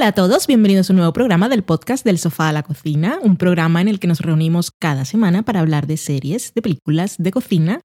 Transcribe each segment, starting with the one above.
Hola a todos, bienvenidos a un nuevo programa del podcast del sofá a la cocina, un programa en el que nos reunimos cada semana para hablar de series, de películas, de cocina.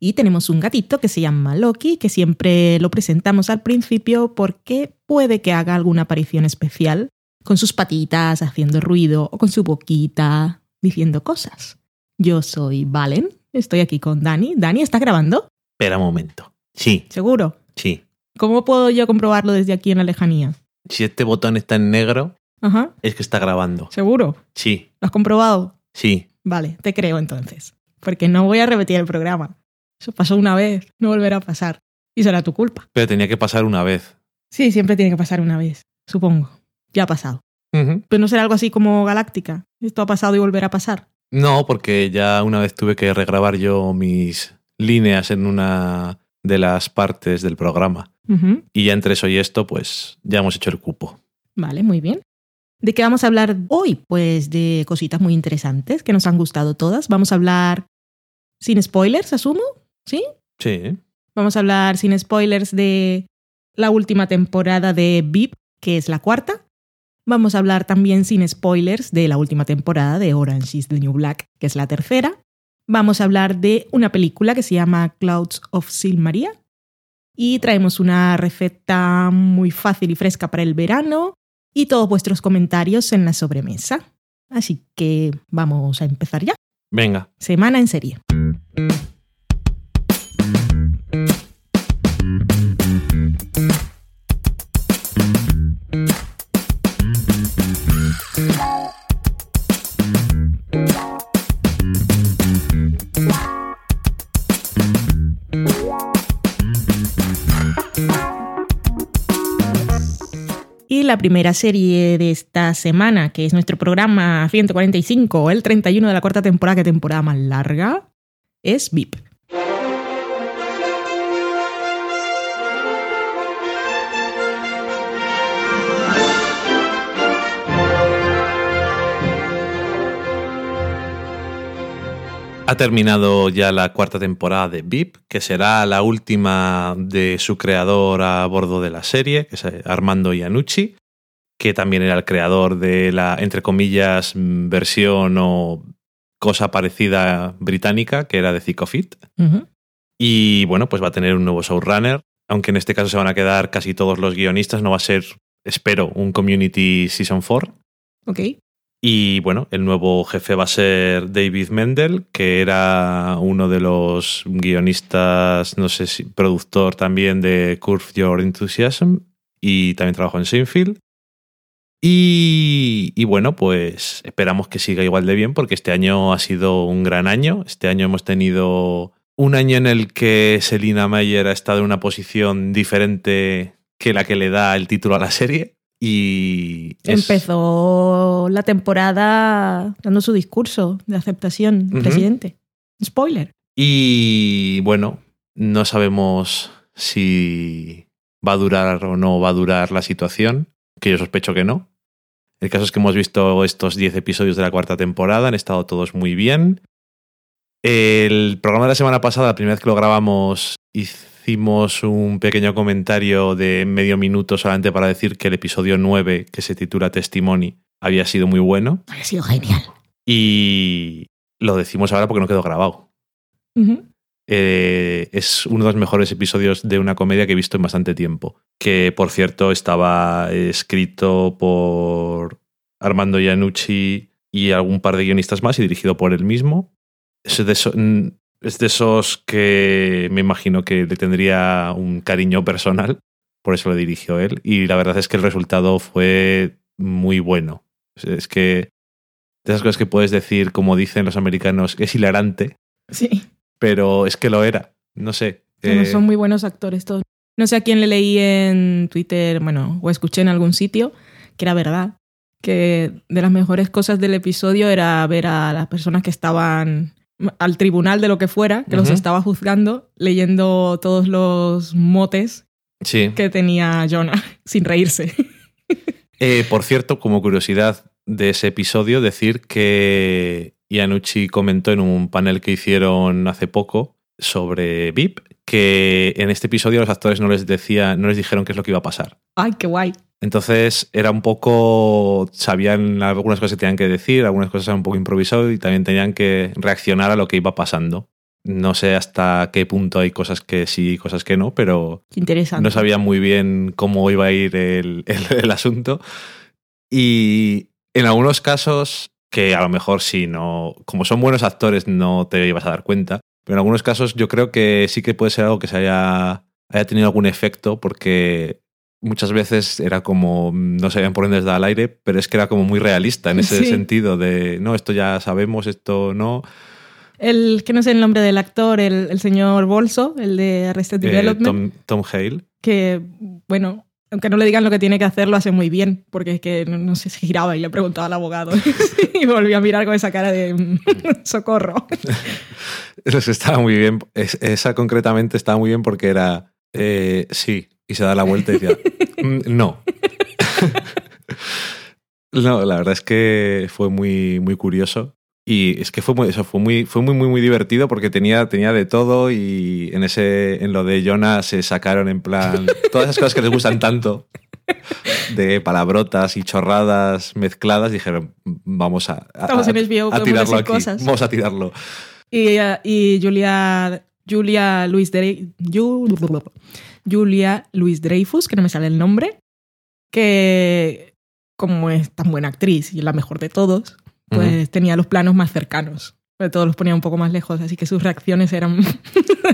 Y tenemos un gatito que se llama Loki, que siempre lo presentamos al principio porque puede que haga alguna aparición especial, con sus patitas haciendo ruido o con su boquita diciendo cosas. Yo soy Valen, estoy aquí con Dani. Dani, ¿está grabando? Espera un momento. Sí, ¿Seguro? sí. ¿Cómo puedo yo comprobarlo desde aquí en la lejanía? Si este botón está en negro, Ajá, es que está grabando. ¿seguro? Sí, ¿Lo has comprobado? sí. Vale, te creo entonces. Porque no voy a repetir el programa. Eso pasó una vez, no volverá a pasar. Y será tu culpa. Pero tenía que pasar una vez. Sí, siempre tiene que pasar una vez, supongo. Ya ha pasado. Pero no será algo así como Galáctica. Esto ha pasado y volverá a pasar. No, porque ya una vez tuve que regrabar yo mis líneas en una de las partes del programa. Y ya entre eso y esto, pues ya hemos hecho el cupo. Vale, muy bien. ¿De qué vamos a hablar hoy? Pues de cositas muy interesantes que nos han gustado todas. Vamos a hablar sin spoilers, asumo. ¿Sí? Sí. Vamos a hablar sin spoilers de la última temporada de VIP, que es la cuarta. Vamos a hablar también sin spoilers de la última temporada de Orange is the New Black, que es la tercera. Vamos a hablar de una película que se llama Clouds of Silmaria. Y traemos una receta muy fácil y fresca para el verano y todos vuestros comentarios en la sobremesa. Así que vamos a empezar ya. Venga. Semana en serie. La primera serie de esta semana, que es nuestro programa 145, el 31 de la cuarta temporada, que temporada más larga, es VIP. Ha terminado ya la cuarta temporada de VIP, que será la última de su creador a bordo de la serie, que es Armando Iannucci, que también era el creador de la, entre comillas, mm, versión o cosa parecida británica, que era de Thick of It. Ujú. Y bueno, pues va a tener un nuevo showrunner, aunque en este caso se van a quedar casi todos los guionistas, no va a ser, espero, un Community Season 4. Ok. Y bueno, el nuevo jefe va a ser David Mendel, que era uno de los guionistas, no sé si productor también de Curve Your Enthusiasm y también trabajó en Seinfeld. Y, y bueno, pues esperamos que siga igual de bien porque este año ha sido un gran año. Este año hemos tenido un año en el que Selina Mayer ha estado en una posición diferente que la que le da el título a la serie. Y es- Empezó la temporada dando su discurso de aceptación presidente. Spoiler. Y bueno, no sabemos si va a durar o no va a durar la situación, que yo sospecho que no. El caso es que hemos visto estos 10 episodios de la cuarta temporada, han estado todos muy bien. El programa de la semana pasada, la primera vez que lo grabamos, hicimos un pequeño comentario de medio minuto solamente para decir que el episodio 9, que se titula Testimony, había sido muy bueno. Ha sido genial. Y lo decimos ahora porque no quedó grabado. Ujú. Eh, es uno de los mejores episodios de una comedia que he visto en bastante tiempo. Que, por cierto, estaba escrito por Armando Iannucci y algún par de guionistas más y dirigido por él mismo. Es de, es de esos que me imagino que le tendría un cariño personal, por eso lo dirigió él. Y la verdad es que el resultado fue muy bueno. Es que de esas cosas que puedes decir, como dicen los americanos, es hilarante, Sí. Pero es que lo era. No sé. Bueno, eh, son muy buenos actores todos. No sé a quién le leí en Twitter, bueno, o escuché en algún sitio, que era verdad, que de las mejores cosas del episodio era ver a las personas que estaban al tribunal de lo que fuera, que los estaba juzgando, leyendo todos los motes Sí. que tenía Jonah, sin reírse. Eh, por cierto, como curiosidad de ese episodio, decir que Iannucci comentó en un panel que hicieron hace poco sobre VIP que en este episodio los actores no les decía, no les dijeron qué es lo que iba a pasar. Ay, qué guay. Entonces era un poco, sabían algunas cosas que tenían que decir, algunas cosas eran un poco improvisado y también tenían que reaccionar a lo que iba pasando. No sé hasta qué punto hay cosas que sí y cosas que no, pero interesante. no sabían muy bien cómo iba a ir el, el, asunto. Y en algunos casos, que a lo mejor sí, no, como son buenos actores no te ibas a dar cuenta, pero en algunos casos yo creo que sí que puede ser algo que se haya, haya tenido algún efecto porque muchas veces era como, no sabían por dónde desde al aire, pero es que era como muy realista en ese sentido de, no, esto ya sabemos, esto no. El, que no sé el nombre del actor, el, señor Bolso, el de Arrested eh, Development. Tom, Hale. Que, bueno, aunque no le digan lo que tiene que hacer, lo hace muy bien, porque es que no, sé, se giraba y le preguntaba al abogado y volvió a mirar con esa cara de mm, socorro. Eso estaba muy bien. esa concretamente estaba muy bien porque era, eh, sí, y se da la vuelta y decía, mm, no. no, la verdad es que fue muy, muy curioso. Y es que fue muy, eso fue muy, fue muy, muy, muy divertido porque tenía, tenía de todo y en ese, en lo de Jonah se sacaron en plan todas esas cosas que les gustan tanto de palabrotas y chorradas mezcladas. Dijeron, vamos a, Estamos en tirarlo aquí. Cosas. Vamos a tirarlo. Y, y Julia, Julia Luis de Julia Louis Dreyfus, que no me sale el nombre, que como es tan buena actriz y es la mejor de todos, pues tenía los planos más cercanos. Pero todos los ponía un poco más lejos, así que sus reacciones eran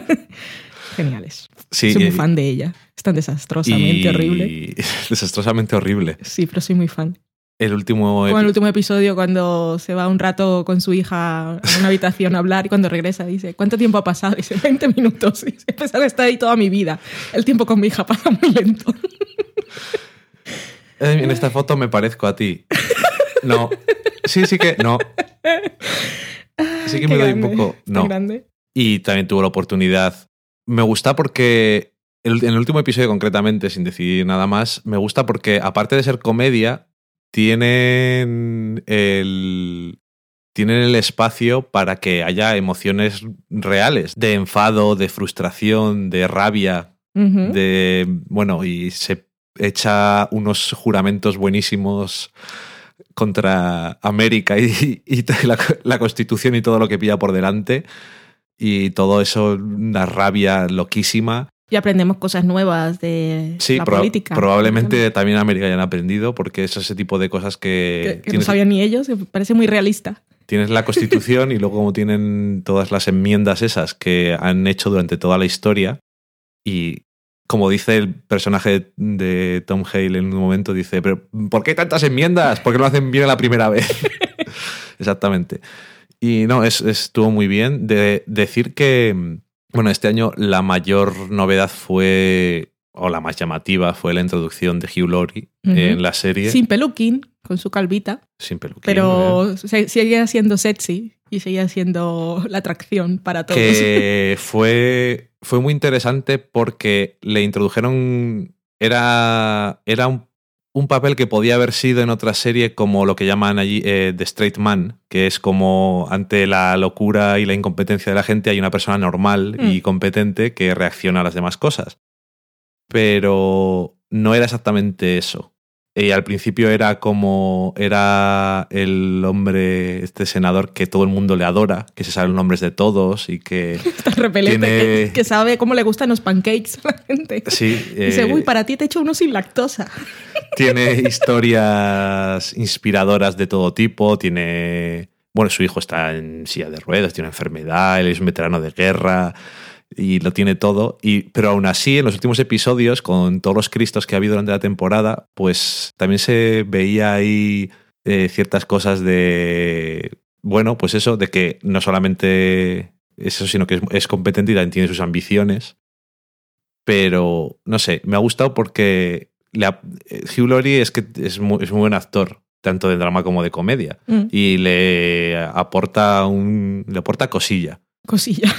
geniales. soy muy fan de ella. Es tan desastrosamente horrible. Desastrosamente horrible. Sí, pero soy muy fan. El último, el último episodio cuando se va un rato con su hija a una habitación a hablar y cuando regresa dice, ¿cuánto tiempo ha pasado? Dice, 20 minutos. Y que está ahí toda mi vida. El tiempo con mi hija pasa muy lento. En esta foto me parezco a ti. No. Sí, sí que no. Sí que me doy un poco. No. Grande. Y también tuvo la oportunidad. Me gusta porque en el último episodio concretamente, sin decir nada más, me gusta porque aparte de ser comedia, tienen el, tienen el espacio para que haya emociones reales, de enfado, de frustración, de rabia, de, bueno, y se echa unos juramentos buenísimos contra América y, la, constitución y todo lo que pilla por delante. Y todo eso, una rabia loquísima y aprendemos cosas nuevas de la política. Probablemente también en América hayan aprendido, porque es ese tipo de cosas que. Que, no sabían ni ellos, parece muy realista. Tienes la constitución y luego, como tienen todas las enmiendas esas que han hecho durante toda la historia, y como dice el personaje de Tom Hale en un momento, dice: ¿Pero ¿Por qué tantas enmiendas? ¿Por qué no lo hacen bien la primera vez? Exactamente. Y no, es, estuvo muy bien. De decir que bueno, este año la mayor novedad fue, o la más llamativa, fue la introducción de Hugh Laurie en la serie. Sin peluquín, con su calvita. Sin peluquín. Pero seguía siendo sexy y seguía siendo la atracción para todos. Que fue, fue muy interesante porque le introdujeron. Era, era un un papel que podía haber sido en otra serie como lo que llaman allí eh, The Straight Man, que es como ante la locura y la incompetencia de la gente hay una persona normal y mm. competente que reacciona a las demás cosas. Pero no era exactamente eso. Y al principio era como era el hombre, este senador que todo el mundo le adora, que se sabe los nombres de todos y que. repelente, que, sabe cómo le gustan los pancakes a la gente. Sí. Dice, uy, eh, para ti te he hecho uno sin lactosa. Tiene historias inspiradoras de todo tipo, tiene. Bueno, su hijo está en silla de ruedas, tiene una enfermedad, él es un veterano de guerra y lo tiene todo. Y, pero aún así, en los últimos episodios, con todos los cristos que ha habido durante la temporada, pues también se veía ahí eh, ciertas cosas de, bueno, pues eso, de que no solamente eso, sino que es, competente y también tiene sus ambiciones. Pero, no sé, me ha gustado porque Hugh Laurie es que es muy, es muy buen actor tanto de drama como de comedia. Mm. Y le aporta un. le aporta cosilla. Cosilla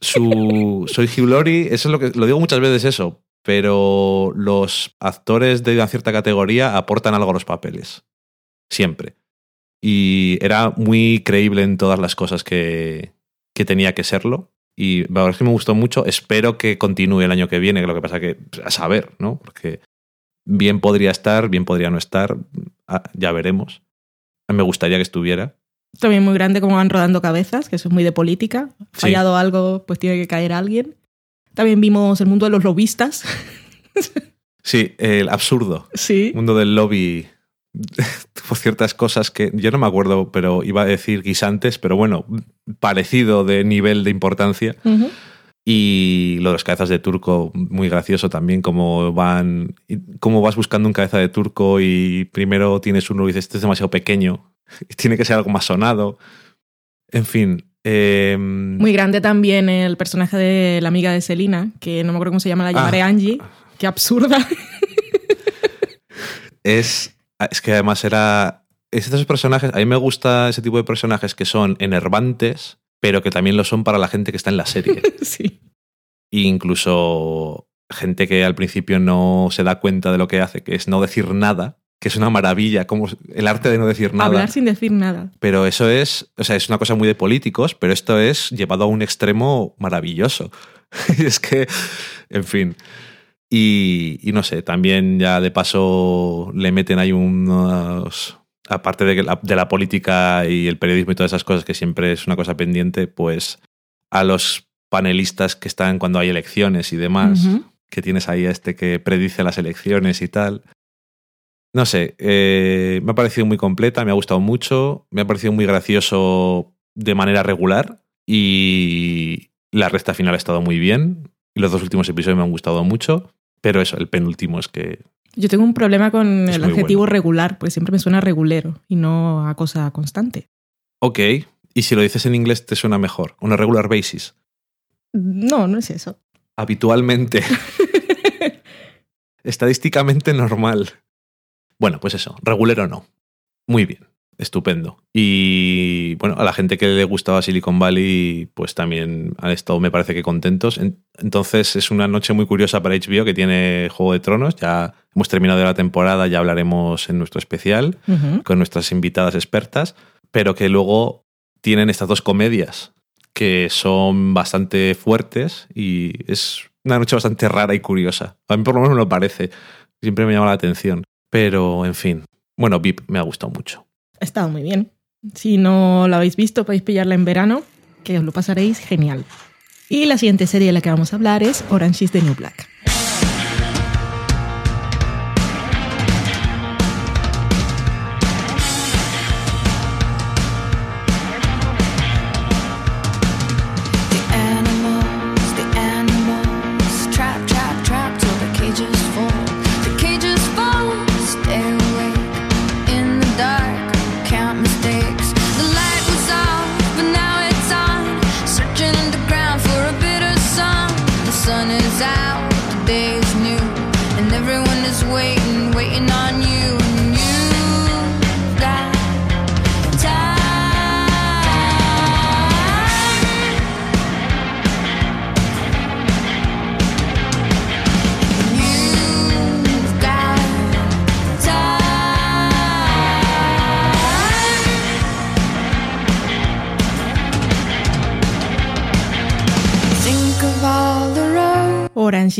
su soy Hugh eso es lo que lo digo muchas veces eso, pero los actores de una cierta categoría aportan algo a los papeles. Siempre. Y era muy creíble en todas las cosas que, que tenía que serlo. Y la verdad es que me gustó mucho. Espero que continúe el año que viene, que lo que pasa que, a saber, ¿no? Porque bien podría estar, bien podría no estar, ya veremos. Me gustaría que estuviera. También muy grande como van rodando cabezas, que eso es muy de política. Fallado algo, pues tiene que caer alguien. También vimos el mundo de los lobistas. Sí, el absurdo. Sí. Mundo del lobby por ciertas cosas que yo no me acuerdo, pero iba a decir guisantes, pero bueno, parecido de nivel de importancia. Y lo de las cabezas de turco, muy gracioso también, como van, cómo vas buscando un cabeza de turco y primero tienes uno y dices, este es demasiado pequeño, tiene que ser algo más sonado. En fin. Em, muy grande también el personaje de la amiga de Selina, que no me acuerdo cómo se llama, la llamaré ah. Angie. Qué absurda. es Ah, es que además era. Estos personajes, a mí me gusta ese tipo de personajes que son enervantes, pero que también lo son para la gente que está en la serie. sí. E incluso gente que al principio no se da cuenta de lo que hace, que es no decir nada, que es una maravilla, como el arte de no decir nada. Hablar sin decir nada. Pero eso es, o sea, es una cosa muy de políticos, pero esto es llevado a un extremo maravilloso. es que, en fin. Y, no sé, también ya de paso le meten ahí unos... Aparte de, la, de la política y el periodismo y todas esas cosas, que siempre es una cosa pendiente, pues a los panelistas que están cuando hay elecciones y demás, que tienes ahí a este que predice las elecciones y tal. No sé, eh, me ha parecido muy completa, me ha gustado mucho, me ha parecido muy gracioso de manera regular y la recta final ha estado muy bien. Y los dos últimos episodios me han gustado mucho. Pero eso, el penúltimo es que... Yo tengo un problema con el adjetivo regular, porque siempre me suena regulero y no a cosa constante. Ok, y si lo dices en inglés te suena mejor, una regular basis. No, no es eso. Habitualmente. Estadísticamente normal. Bueno, pues eso, regulero no. Muy bien estupendo. Y bueno, a la gente que le gustaba Silicon Valley, pues también han estado, me parece que contentos. Entonces es una noche muy curiosa para HBO que tiene Juego de Tronos. Ya hemos terminado la temporada, ya hablaremos en nuestro especial con nuestras invitadas expertas, pero que luego tienen estas dos comedias que son bastante fuertes y es una noche bastante rara y curiosa. A mí por lo menos me lo parece. Siempre me llama la atención. Pero, en fin. Bueno, VIP me ha gustado mucho ha estado muy bien. Si no la habéis visto, podéis pillarla en verano, que os lo pasaréis genial. Y la siguiente serie de la que vamos a hablar es Orange is the New Black.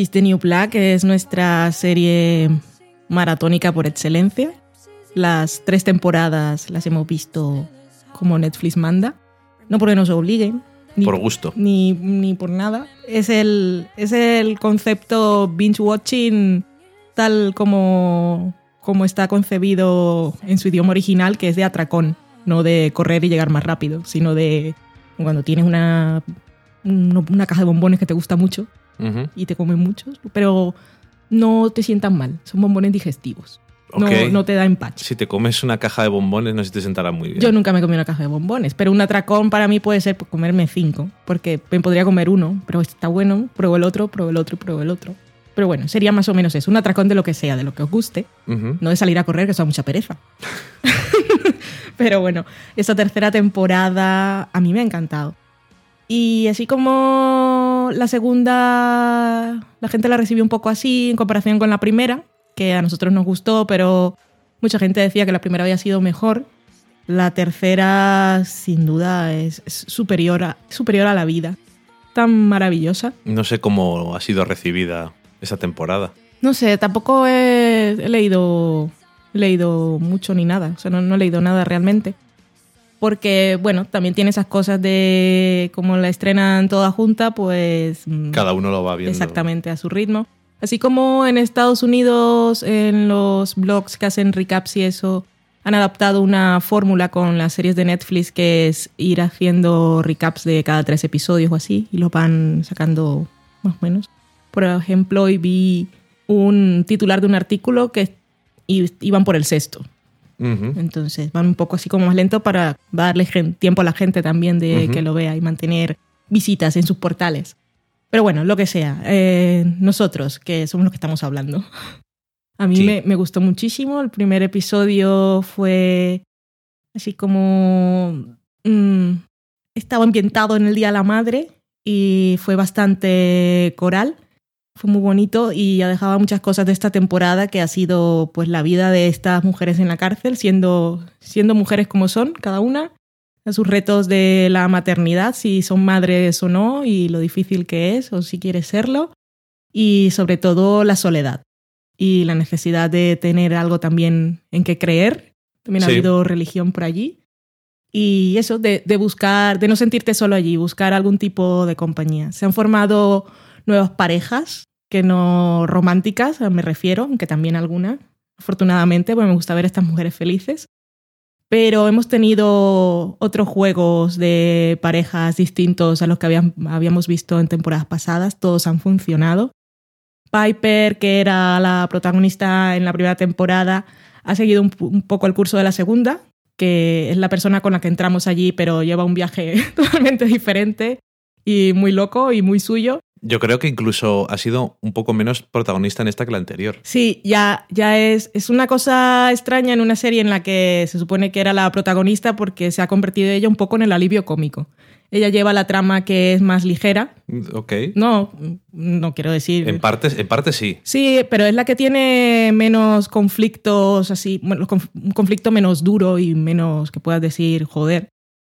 The New Black es nuestra serie maratónica por excelencia. Las tres temporadas las hemos visto como Netflix manda. No porque nos obliguen. Ni, por gusto. Ni, ni por nada. Es el, es el concepto binge watching tal como, como está concebido en su idioma original, que es de atracón, no de correr y llegar más rápido, sino de cuando tienes una, una caja de bombones que te gusta mucho y te comen muchos, pero no te sientan mal, son bombones digestivos. No, no, te da empache. Si te comes una caja de bombones, no sé si te sentará muy bien. Yo nunca me comí una caja de bombones, pero un atracón para mí puede ser comerme cinco, porque me podría comer uno, pero está bueno, pruebo el otro, pruebo el otro, pruebo el otro. Pero bueno, sería más o menos eso, un atracón de lo que sea, de lo que os guste, no de salir a correr, que eso da mucha pereza. pero bueno, esta tercera temporada a mí me ha encantado. Y así como la segunda, la gente la recibió un poco así en comparación con la primera, que a nosotros nos gustó, pero mucha gente decía que la primera había sido mejor. La tercera, sin duda, es, superior, a, superior a la vida. tan maravillosa. No sé cómo ha sido recibida esa temporada. No sé, tampoco he, he leído, he leído mucho ni nada. O sea, no, no he leído nada realmente. Porque, bueno, también tiene esas cosas de como la estrenan toda junta, pues... mm, Cada uno lo va viendo. Exactamente, a su ritmo. Así como en Estados Unidos, en los blogs que hacen recaps y eso, han adaptado una fórmula con las series de Netflix que es ir haciendo recaps de cada tres episodios o así, y lo van sacando más o menos. Por ejemplo, hoy vi un titular de un artículo que iban por el sexto. Entonces van un poco así como más lento para darle tiempo a la gente también de que lo vea y mantener visitas en sus portales. Pero bueno, lo que sea. eh, nosotros, que somos los que estamos hablando. A mí Sí. me, me gustó muchísimo. El primer episodio fue así como... mm, estaba ambientado en el Día de la Madre y fue bastante coral. Fue muy bonito y ya dejaba muchas cosas de esta temporada que ha sido pues la vida de estas mujeres en la cárcel, siendo, siendo mujeres como son, cada una, a sus retos de la maternidad, si son madres o no, y lo difícil que es, o si quieres serlo, y sobre todo la soledad y la necesidad de tener algo también en que creer. También ha Sí. habido religión por allí. Y eso, de, de buscar, de no sentirte solo allí, buscar algún tipo de compañía. Se han formado nuevas parejas, que no románticas, me refiero, aunque también algunas, afortunadamente, porque me gusta ver a estas mujeres felices. Pero hemos tenido otros juegos de parejas distintos a los que habíamos visto en temporadas pasadas, todos han funcionado. Piper, que era la protagonista en la primera temporada, ha seguido un poco el curso de la segunda, que es la persona con la que entramos allí, pero lleva un viaje totalmente diferente y muy loco y muy suyo. Yo creo que incluso ha sido un poco menos protagonista en esta que la anterior. Sí, ya, ya es, es una cosa extraña en una serie en la que se supone que era la protagonista porque se ha convertido ella un poco en el alivio cómico. Ella lleva la trama que es más ligera. Ok. No, no quiero decir... En parte, en parte sí. Sí, pero es la que tiene menos conflictos así, bueno, un conflicto menos duro y menos que puedas decir joder,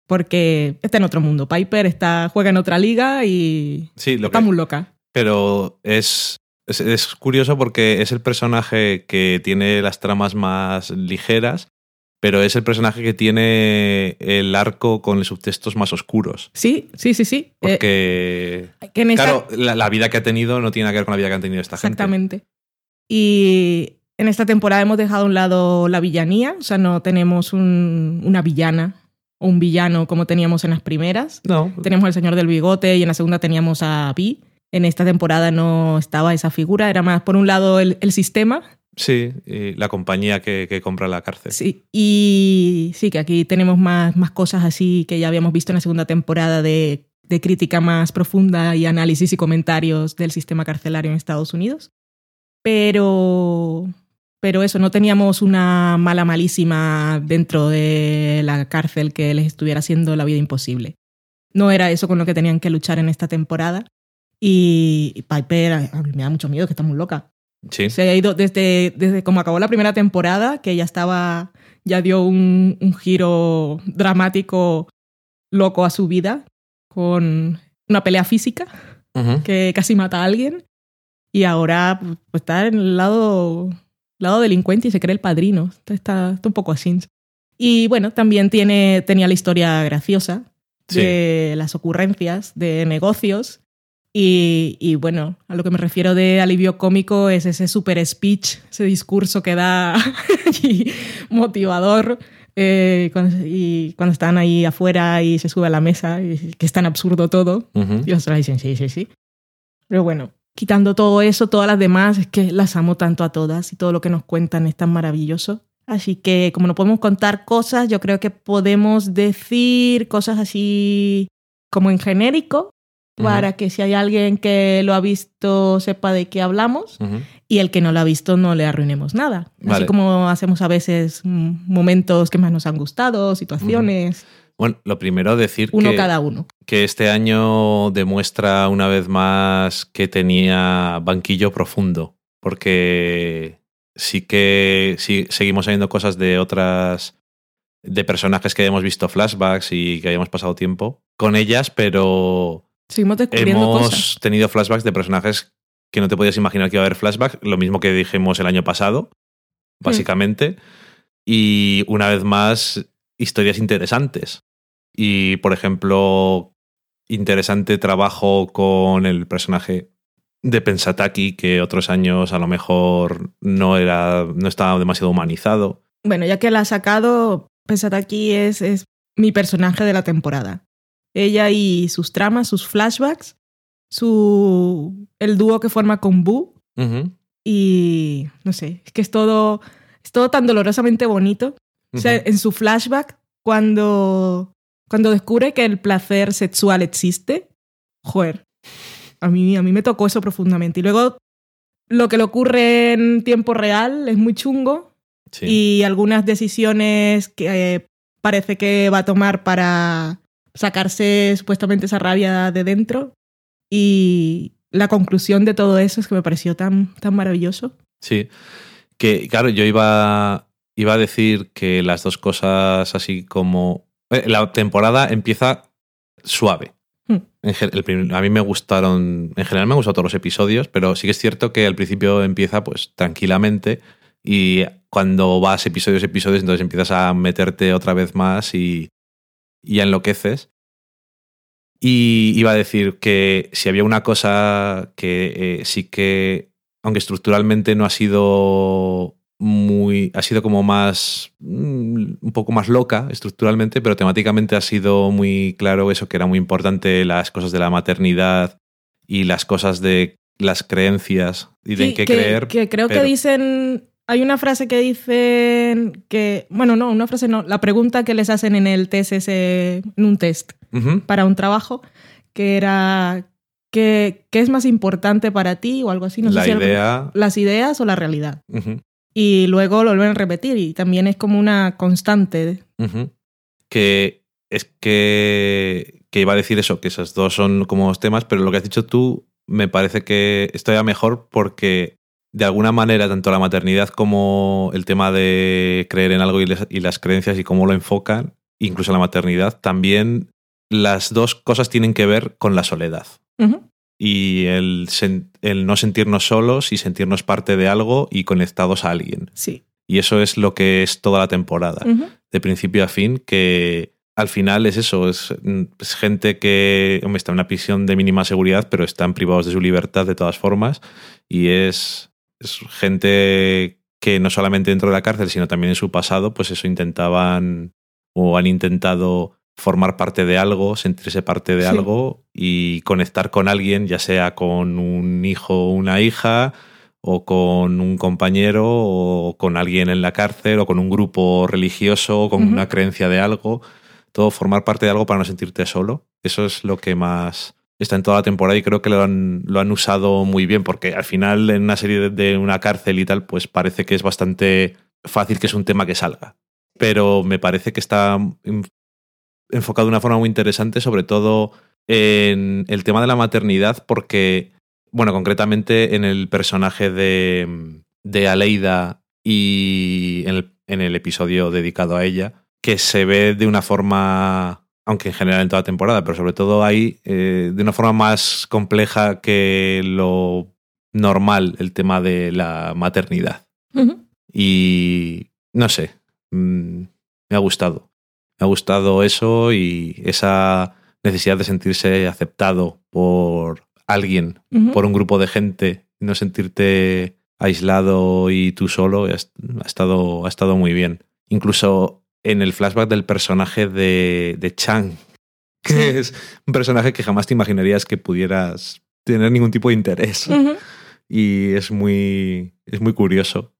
porque está en otro mundo. Piper está juega en otra liga y Sí, lo está que, muy loca. pero es, es, es curioso porque es el personaje que tiene las tramas más ligeras, pero es el personaje que tiene el arco con los subtextos más oscuros. Sí, sí, sí, sí. Eh, Porque, que en esa- claro, la, la vida que ha tenido no tiene nada que ver con la vida que han tenido esta gente. Exactamente. Y en esta temporada hemos dejado a un lado la villanía, o sea, no tenemos un- una villana o un villano como teníamos en las primeras. No, Tenemos al señor del bigote y en la segunda teníamos a Vi. En esta temporada no estaba esa figura, era más por un lado el, el sistema sí, y la compañía que, que compra la cárcel. sí, y sí, que aquí tenemos más, más cosas así que ya habíamos visto en la segunda temporada de, de crítica más profunda y análisis y comentarios del sistema carcelario en Estados Unidos. Pero, pero eso, no teníamos una mala malísima dentro de la cárcel que les estuviera haciendo la vida imposible. No era eso con lo que tenían que luchar en esta temporada. Y Piper, a- a mí me da mucho miedo, que está muy loca. Sí. Se ha ido desde, desde como acabó la primera temporada, que ya estaba, ya dio un, un giro dramático loco a su vida, con una pelea física que casi mata a alguien, y ahora pues, está en el lado, lado delincuente y se cree el padrino. Está, está, un poco así. Y bueno, también tiene, tenía la historia graciosa de las ocurrencias, de negocios. Y, y, bueno, a lo que me refiero de alivio cómico es ese super speech, ese discurso que da allí motivador eh, cuando, y cuando están ahí afuera y se sube a la mesa, y que es tan absurdo todo. Ujú. Y los otros dicen, sí, sí, sí. Pero bueno, quitando todo eso, todas las demás, es que las amo tanto a todas y todo lo que nos cuentan es tan maravilloso. Así que como no podemos contar cosas, yo creo que podemos decir cosas así como en genérico, para que si hay alguien que lo ha visto sepa de qué hablamos y el que no lo ha visto no le arruinemos nada. Así como hacemos a veces mm, momentos que más nos han gustado, situaciones, Bueno, lo primero decir uno que, cada uno. que este año demuestra una vez más que tenía banquillo profundo, porque sí que sí, seguimos sabiendo cosas de otras de personajes que habíamos visto flashbacks y que habíamos pasado tiempo con ellas, pero Seguimos descubriendo hemos cosas. tenido flashbacks de personajes que no te podías imaginar que iba a haber flashbacks, lo mismo que dijimos el año pasado, básicamente. Y una vez más, historias interesantes. Y, por ejemplo, interesante trabajo con el personaje de Pensataki, que otros años a lo mejor no, era, no estaba demasiado humanizado. Bueno, ya que la ha sacado, pensad aquí, es, es mi personaje de la temporada. Ella y sus tramas, sus flashbacks, su el dúo que forma con Boo y no sé, es que es todo es todo tan dolorosamente bonito. O sea, en su flashback cuando cuando descubre que el placer sexual existe, joder. A mí a mí me tocó eso profundamente y luego lo que le ocurre en tiempo real es muy chungo Sí. y algunas decisiones que eh, parece que va a tomar para sacarse supuestamente esa rabia de dentro. Y la conclusión de todo eso es que me pareció tan, tan maravilloso. Sí. Que, claro, yo iba, iba a decir que las dos cosas así como... eh, La temporada empieza suave. Hmm. El a mí me gustaron, en general me han gustado todos los episodios, pero sí que es cierto que al principio empieza pues tranquilamente y cuando vas episodios, episodios, entonces empiezas a meterte otra vez más y, y ya enloqueces. Y iba a decir que si había una cosa que eh, sí que, aunque estructuralmente no ha sido muy, ha sido como más, mm, un poco más loca estructuralmente, pero temáticamente ha sido muy claro eso que era muy importante, las cosas de la maternidad y las cosas de las creencias y de en qué que, creer. que creo pero- que dicen. Hay una frase que dicen que. Bueno, no, una frase no. La pregunta que les hacen en el test ese- en un test para un trabajo, que era. ¿Qué, qué es más importante para ti? O algo así. No la sé si idea. las ideas o la realidad. ujú. Y luego lo vuelven a repetir y también es como una constante. Que es que, que iba a decir eso, que esos dos son como los temas, pero lo que has dicho tú me parece que estoy a mejor porque de alguna manera tanto la maternidad como el tema de creer en algo y, les- y las creencias y cómo lo enfocan, incluso la maternidad, también las dos cosas tienen que ver con la soledad. Y el, el no sentirnos solos y sentirnos parte de algo y conectados a alguien. Sí. Y eso es lo que es toda la temporada de principio a fin, que al final es eso, es, es gente que hombre, está en una prisión de mínima seguridad, pero están privados de su libertad de todas formas, y es, es gente que no solamente dentro de la cárcel, sino también en su pasado, pues eso intentaban o han intentado formar parte de algo, sentirse parte de Sí. algo y conectar con alguien, ya sea con un hijo o una hija, o con un compañero, o con alguien en la cárcel, o con un grupo religioso, o con una creencia de algo. Todo formar parte de algo para no sentirte solo. Eso es lo que más está en toda la temporada y creo que lo han, lo han usado muy bien, porque al final en una serie de, de una cárcel y tal, pues parece que es bastante fácil que es un tema que salga. Pero me parece que está enfocado de una forma muy interesante, sobre todo en el tema de la maternidad, porque, bueno, concretamente en el personaje de, de Aleida y en el, en el episodio dedicado a ella, que se ve de una forma, aunque en general en toda temporada, pero sobre todo ahí, eh, de una forma más compleja que lo normal, el tema de la maternidad. Y no sé, mm, me ha gustado. Me ha gustado eso y esa necesidad de sentirse aceptado por alguien, por un grupo de gente, no sentirte aislado y tú solo, ha est- ha estado, ha estado muy bien. Incluso en el flashback del personaje de, de Chang, que es un personaje que jamás te imaginarías que pudieras tener ningún tipo de interés. Y es muy, es muy curioso.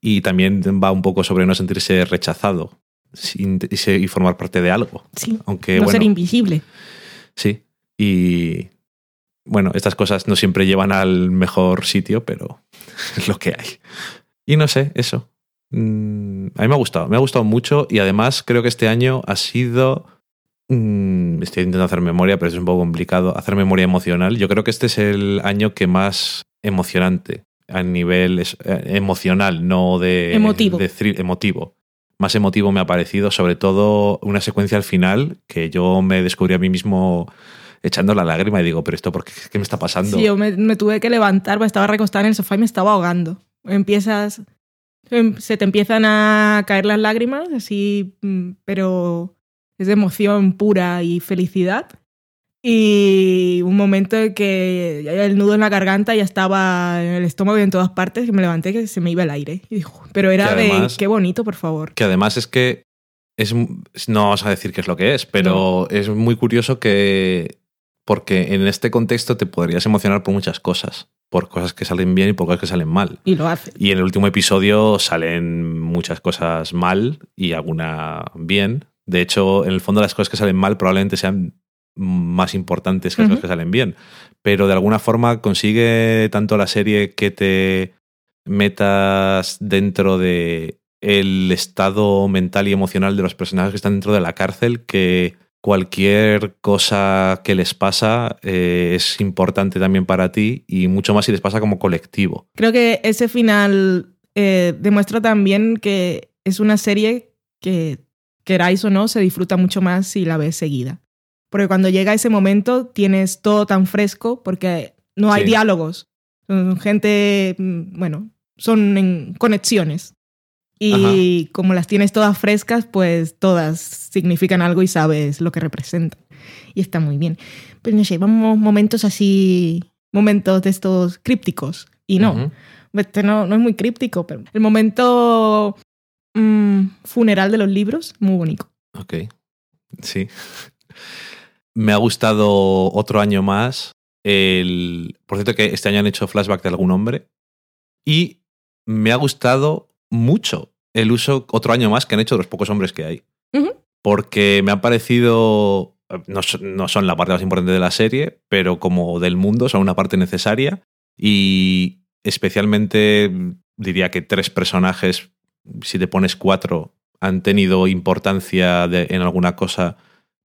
Y también va un poco sobre no sentirse rechazado y, formar parte de algo. Sí. Aunque, no bueno, ser invisible. sí. Y bueno, estas cosas no siempre llevan al mejor sitio, pero es lo que hay. Y no sé, eso. Mm, a mí me ha gustado, me ha gustado mucho y además creo que este año ha sido... mm, estoy intentando hacer memoria, pero es un poco complicado hacer memoria emocional. Yo creo que este es el año que más emocionante a nivel eh, emocional, no de... Emotivo. de emotivo. Más emotivo me ha parecido, sobre todo una secuencia al final que yo me descubrí a mí mismo echando la lágrima y digo, pero esto, ¿por qué, qué me está pasando? Sí, yo me, tuve que levantar, porque estaba recostada en el sofá y me estaba ahogando. Empiezas, em, se te empiezan a caer las lágrimas, así, mm, pero es de emoción pura y felicidad. Y un momento en que el nudo en la garganta ya estaba en el estómago y en todas partes, que me levanté que se me iba el aire. Y dijo, pero era además- de qué bonito, por favor. Que además es que es, no vamos a decir qué es lo que es, pero es muy curioso que porque en este contexto te podrías emocionar por muchas cosas, por cosas que salen bien y por cosas que salen mal. Y lo hace. Y en el último episodio salen muchas cosas mal y alguna bien. De hecho, en el fondo las cosas que salen mal probablemente sean más importantes que cosas que salen bien. Pero de alguna forma consigue tanto la serie que te metas dentro de el estado mental y emocional de los personajes que están dentro de la cárcel que cualquier cosa que les pasa eh, es importante también para ti y mucho más si les pasa como colectivo. Creo que ese final eh, demuestra también que es una serie que, queráis o no, se disfruta mucho más si la ves seguida. Porque cuando llega ese momento tienes todo tan fresco porque no hay Sí. diálogos. Son gente, mm, bueno, son en conexiones. Y como las tienes todas frescas, pues todas significan algo y sabes lo que representan. Y está muy bien. Pero no sé, vamos momentos así, momentos de estos crípticos. Y no, Ujú. este no, no es muy críptico, pero el momento mm, funeral de los libros, muy bonito. Ok. Sí. Me ha gustado otro año más. El... Por cierto, que este año han hecho flashback de algún hombre. Y me ha gustado mucho el uso, otro año más, que han hecho de los pocos hombres que hay. Porque me ha parecido. No, son- no son la parte más importante de la serie, pero como del mundo, son una parte necesaria. Y especialmente diría que tres personajes, si te pones cuatro, han tenido importancia de- en alguna cosa,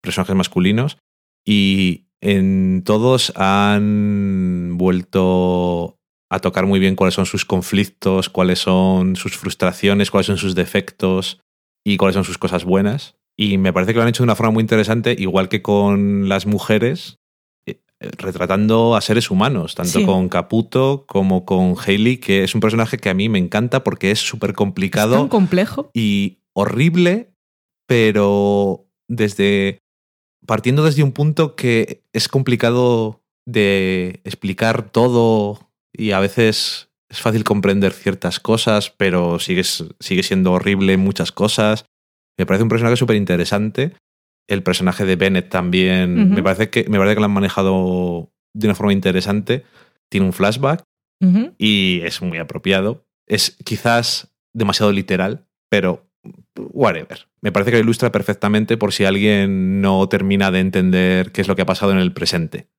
personajes masculinos. Y en todos han vuelto a tocar muy bien cuáles son sus conflictos, cuáles son sus frustraciones, cuáles son sus defectos y cuáles son sus cosas buenas. Y me parece que lo han hecho de una forma muy interesante, igual que con las mujeres, eh, retratando a seres humanos, tanto Sí. con Caputo como con Hailey, que es un personaje que a mí me encanta porque es súper Es complicado tan complejo. y horrible, pero desde partiendo desde un punto que es complicado de explicar todo y a veces es fácil comprender ciertas cosas, pero sigue siendo horrible en muchas cosas. Me parece un personaje súper interesante. El personaje de Bennett también me, parece que, me parece que lo han manejado de una forma interesante. Tiene un flashback y es muy apropiado. Es quizás demasiado literal, pero whatever. Me parece que lo ilustra perfectamente por si alguien no termina de entender qué es lo que ha pasado en el presente.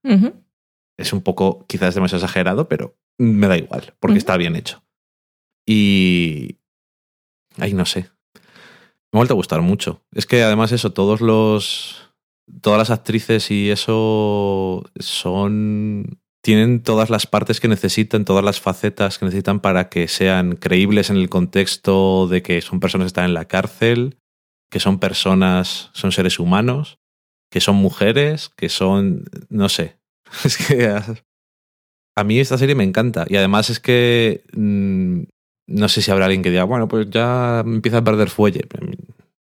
Es un poco quizás demasiado exagerado, pero me da igual, porque está bien hecho. Y... Ay, no sé. Me ha vuelto a gustar mucho. Es que además eso, todos los... Todas las actrices y eso son... Tienen todas las partes que necesitan, todas las facetas que necesitan para que sean creíbles en el contexto de que son personas que están en la cárcel, que son personas, son seres humanos, que son mujeres, que son... No sé. Es que a, mí esta serie me encanta. Y además es que mm, no sé si habrá alguien que diga, bueno, pues ya empieza a perder fuelle.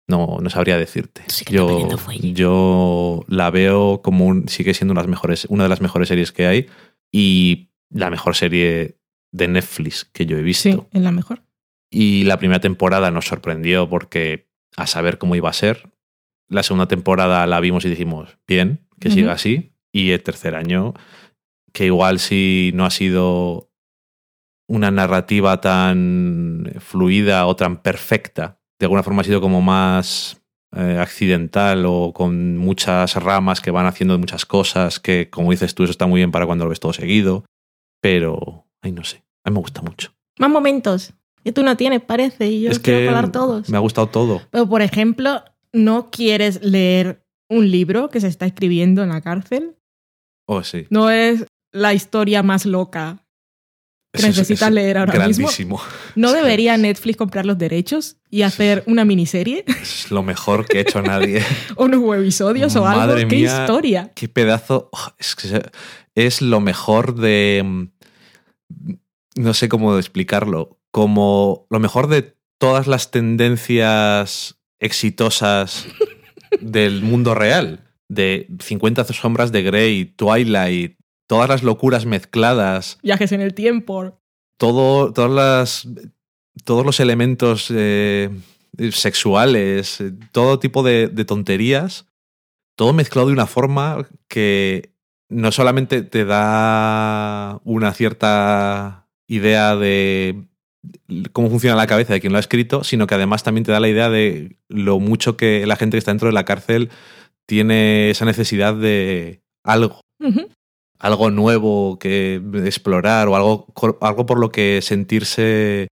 No, no sabría decirte. Sí que yo, yo la veo como un- sigue siendo unas mejores, una de las mejores series que hay y la mejor serie de Netflix que yo he visto. Sí, es la mejor. Y la primera temporada nos sorprendió porque a saber cómo iba a ser. La segunda temporada la vimos y dijimos, bien, que siga así. Y el tercer año, que igual si no ha sido una narrativa tan fluida o tan perfecta, de alguna forma ha sido como más eh, accidental o con muchas ramas que van haciendo muchas cosas, que como dices tú, eso está muy bien para cuando lo ves todo seguido. Pero, ay, no sé, a mí me gusta mucho. Más momentos. Que tú no tienes, parece, y yo es quiero que todos. me ha gustado todo. Pero, por ejemplo, ¿no quieres leer un libro que se está escribiendo en la cárcel? Oh, sí. No es la historia más loca que necesitas leer ahora grandísimo. mismo. ¿No debería Netflix comprar los derechos y hacer una miniserie? Es lo mejor que ha hecho nadie. o unos episodios o algo. ¡Qué historia! Qué pedazo. oh, es, que es lo mejor de. mm, No sé cómo explicarlo. Como lo mejor de todas las tendencias exitosas del mundo real. De 50 sombras de Grey, Twilight, todas las locuras mezcladas, Viajes en el tiempo. todo, todas las, todos los elementos eh, sexuales, todo tipo de, de tonterías, todo mezclado de una forma que no solamente te da una cierta idea de cómo funciona la cabeza de quien lo ha escrito, sino que además también te da la idea de lo mucho que la gente que está dentro de la cárcel tiene esa necesidad de algo. Algo nuevo que explorar o algo, algo por lo que sentirse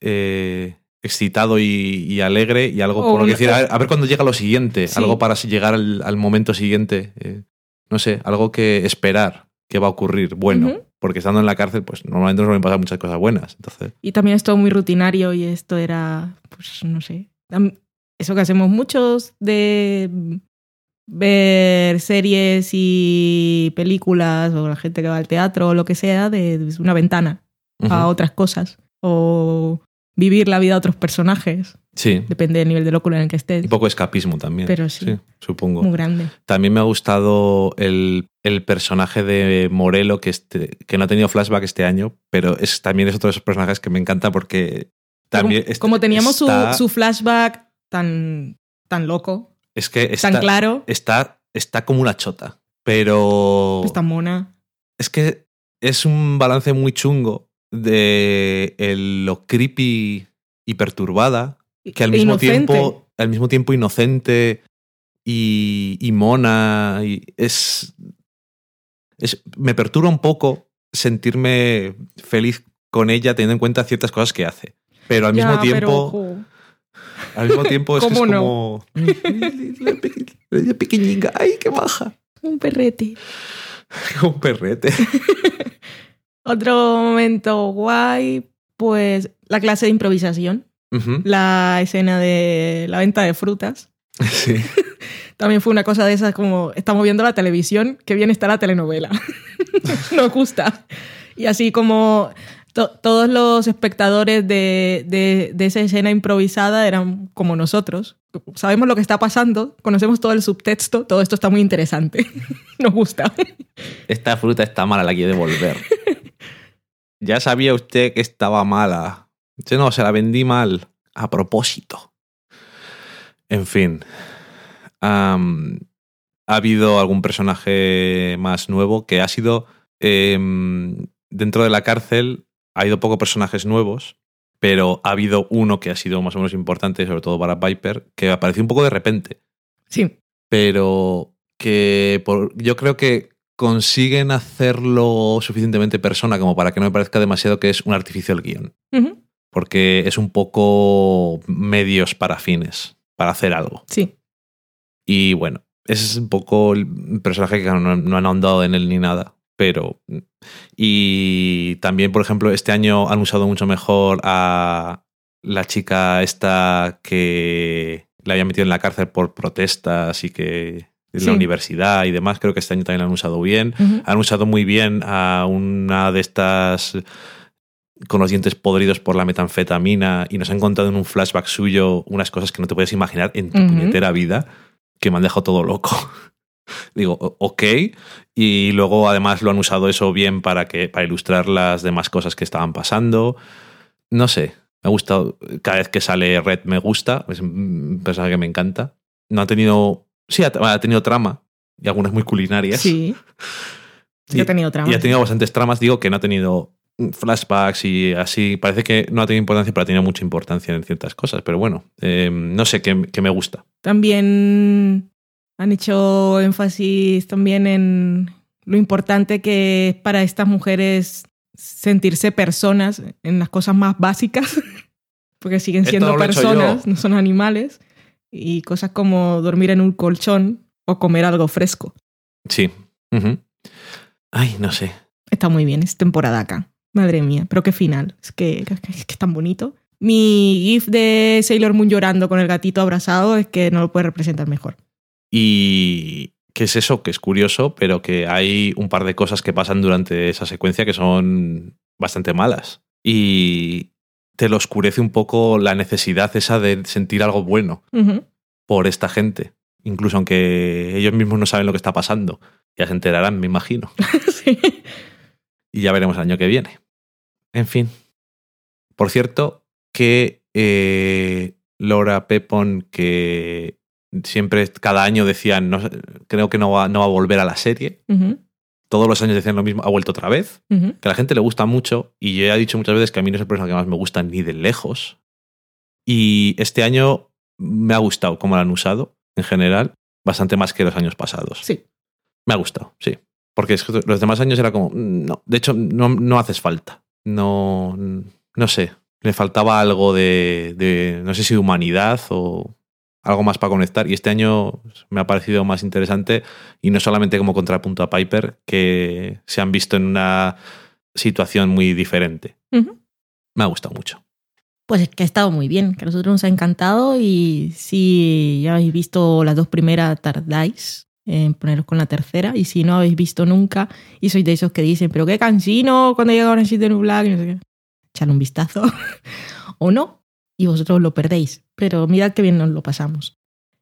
eh, excitado y, y alegre y algo O por lo que decir, a ver, a ver cuándo llega lo siguiente, Sí. algo para llegar al, al momento siguiente. eh, no sé, algo que esperar que va a ocurrir bueno. Porque estando en la cárcel, pues normalmente nos suelen pasar muchas cosas buenas. Entonces, Y también es todo muy rutinario y esto era, pues no sé, eso que hacemos muchos de ver series y películas o la gente que va al teatro o lo que sea de de una ventana a otras cosas o vivir la vida de otros personajes, sí. depende del nivel de locura en el que estés. Un poco escapismo también. Pero sí. supongo. Muy grande. También me ha gustado el, el personaje de Morelo, que, este, que no ha tenido flashback este año, pero es, también es otro de esos personajes que me encanta porque también... como, como teníamos su- su, flashback tan, tan loco, Es que está, tan claro, está, está como una chota, pero... pues tan mona. Es que es un balance muy chungo de el- lo creepy y perturbada, que al mismo inocente. tiempo al mismo tiempo inocente y, y mona y es, es me perturba un poco sentirme feliz con ella teniendo en cuenta ciertas cosas que hace pero al Ya, mismo tiempo al mismo tiempo es, como la, peque- la pequeñiga ay qué baja un perrete. un perrete Otro momento guay, pues la clase de improvisación, la escena de la venta de frutas. sí También fue una cosa de esas como estamos viendo la televisión, que bien está la telenovela. Nos gusta. Y así como to- todos los espectadores de, de- de esa escena improvisada eran como nosotros. Sabemos lo que está pasando, conocemos todo el subtexto, todo esto está muy interesante. Nos gusta. Esta fruta está mala, la quiere devolver. ya sabía usted que estaba mala. No, se la vendí mal. A propósito. En fin. Ha habido algún personaje más nuevo que ha sido. em, dentro de la cárcel ha habido pocos personajes nuevos, pero ha habido uno que ha sido más o menos importante, sobre todo para Viper, que apareció un poco de repente Sí, pero que por- yo creo que consiguen hacerlo suficientemente persona como para que no me parezca demasiado que es un artificio el guion. Porque es un poco medios para fines, para hacer algo. sí. Y bueno, ese es un poco el personaje que no, no han ahondado en él ni nada. Pero. Y también, por ejemplo, este año han usado mucho mejor a la chica esta que la había metido en la cárcel por protestas y que en Sí. la universidad y demás. Creo que este año también la han usado bien. Han usado muy bien a una de estas con los dientes podridos por la metanfetamina y nos han contado en un flashback suyo unas cosas que no te puedes imaginar en tu puñetera vida que me han dejado todo loco. Digo, ok. Y luego además lo han usado eso bien para, que, para ilustrar las demás cosas que estaban pasando. No sé, me ha gustado. Cada vez que sale Red me gusta. Es un personaje que me encanta. No ha tenido... Sí, ha, ha tenido trama y algunas muy culinarias. Sí. Sí, Y- ha tenido trama. Y ha tenido bastantes tramas, digo que no ha tenido flashbacks y así. Parece que no ha tenido importancia, pero ha tenido mucha importancia en ciertas cosas. Pero bueno, eh, no sé, que, que me gusta. También han hecho énfasis también en lo importante que es para estas mujeres sentirse personas en las cosas más básicas, porque siguen siendo no personas, no son animales, y cosas como dormir en un colchón o comer algo fresco. Sí. Ay, no sé. Está muy bien, es temporada acá. Madre mía, pero qué final. Es que, es que es tan bonito. Mi gif de Sailor Moon llorando con el gatito abrazado es que no lo puede representar mejor. Y qué es eso, que es curioso, pero que hay un par de cosas que pasan durante esa secuencia que son bastante malas. Y te lo oscurece un poco la necesidad esa de sentir algo bueno por esta gente. Incluso aunque ellos mismos no saben lo que está pasando. Ya se enterarán, me imagino. Sí. Y ya veremos el año que viene. En fin. Por cierto, que eh, Laura Pepon, que siempre, cada año decían, no, creo que no va, no va a volver a la serie. Todos los años decían lo mismo, ha vuelto otra vez. Que a la gente le gusta mucho. Y yo ya he dicho muchas veces que a mí no es el personaje que más me gusta ni de lejos. Y este año me ha gustado cómo lo han usado, en general, bastante más que los años pasados. Sí. Me ha gustado, sí. Porque es que los demás años era como, mm, no, de hecho, no, no haces falta. No, no sé. Le faltaba algo de, de, no sé si humanidad o algo más para conectar. Y este año me ha parecido más interesante y no solamente como contrapunto a Piper, que se han visto en una situación muy diferente. Ujú. Me ha gustado mucho. Pues es que ha estado muy bien, que a nosotros nos ha encantado y si ya habéis visto las dos primeras, tardáis en poneros con la tercera y si no habéis visto nunca y sois de esos que dicen, pero qué cansino cuando llega New Black y no sé qué, un vistazo o no y vosotros lo perdéis, pero mirad qué bien nos lo pasamos.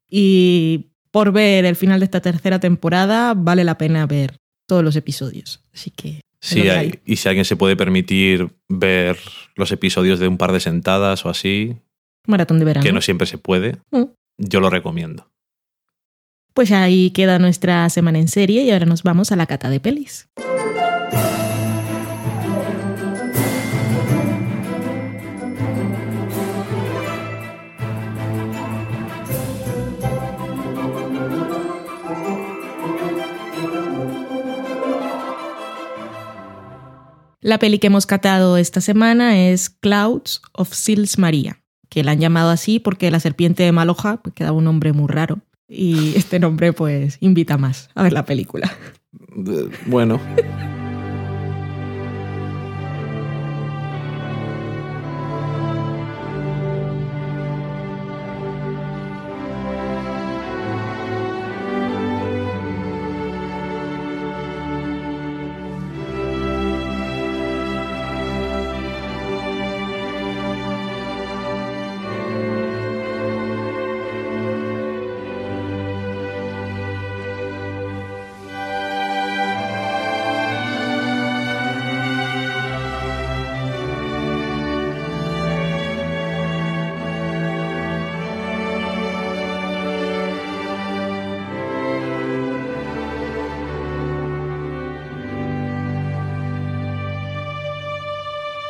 Y por ver el final de esta tercera temporada vale la pena ver todos los episodios, así que... Sí, hay- y si alguien se puede permitir ver los episodios de un par de sentadas o así, Maratón de verano. que no siempre se puede, Mm. yo lo recomiendo. Pues ahí queda nuestra semana en serie y ahora nos vamos a la cata de pelis. La peli que hemos catado esta semana es Clouds of Sils Maria, que la han llamado así porque la serpiente de Maloja pues, quedaba un nombre muy raro. Y este nombre pues invita más a ver la película. Bueno,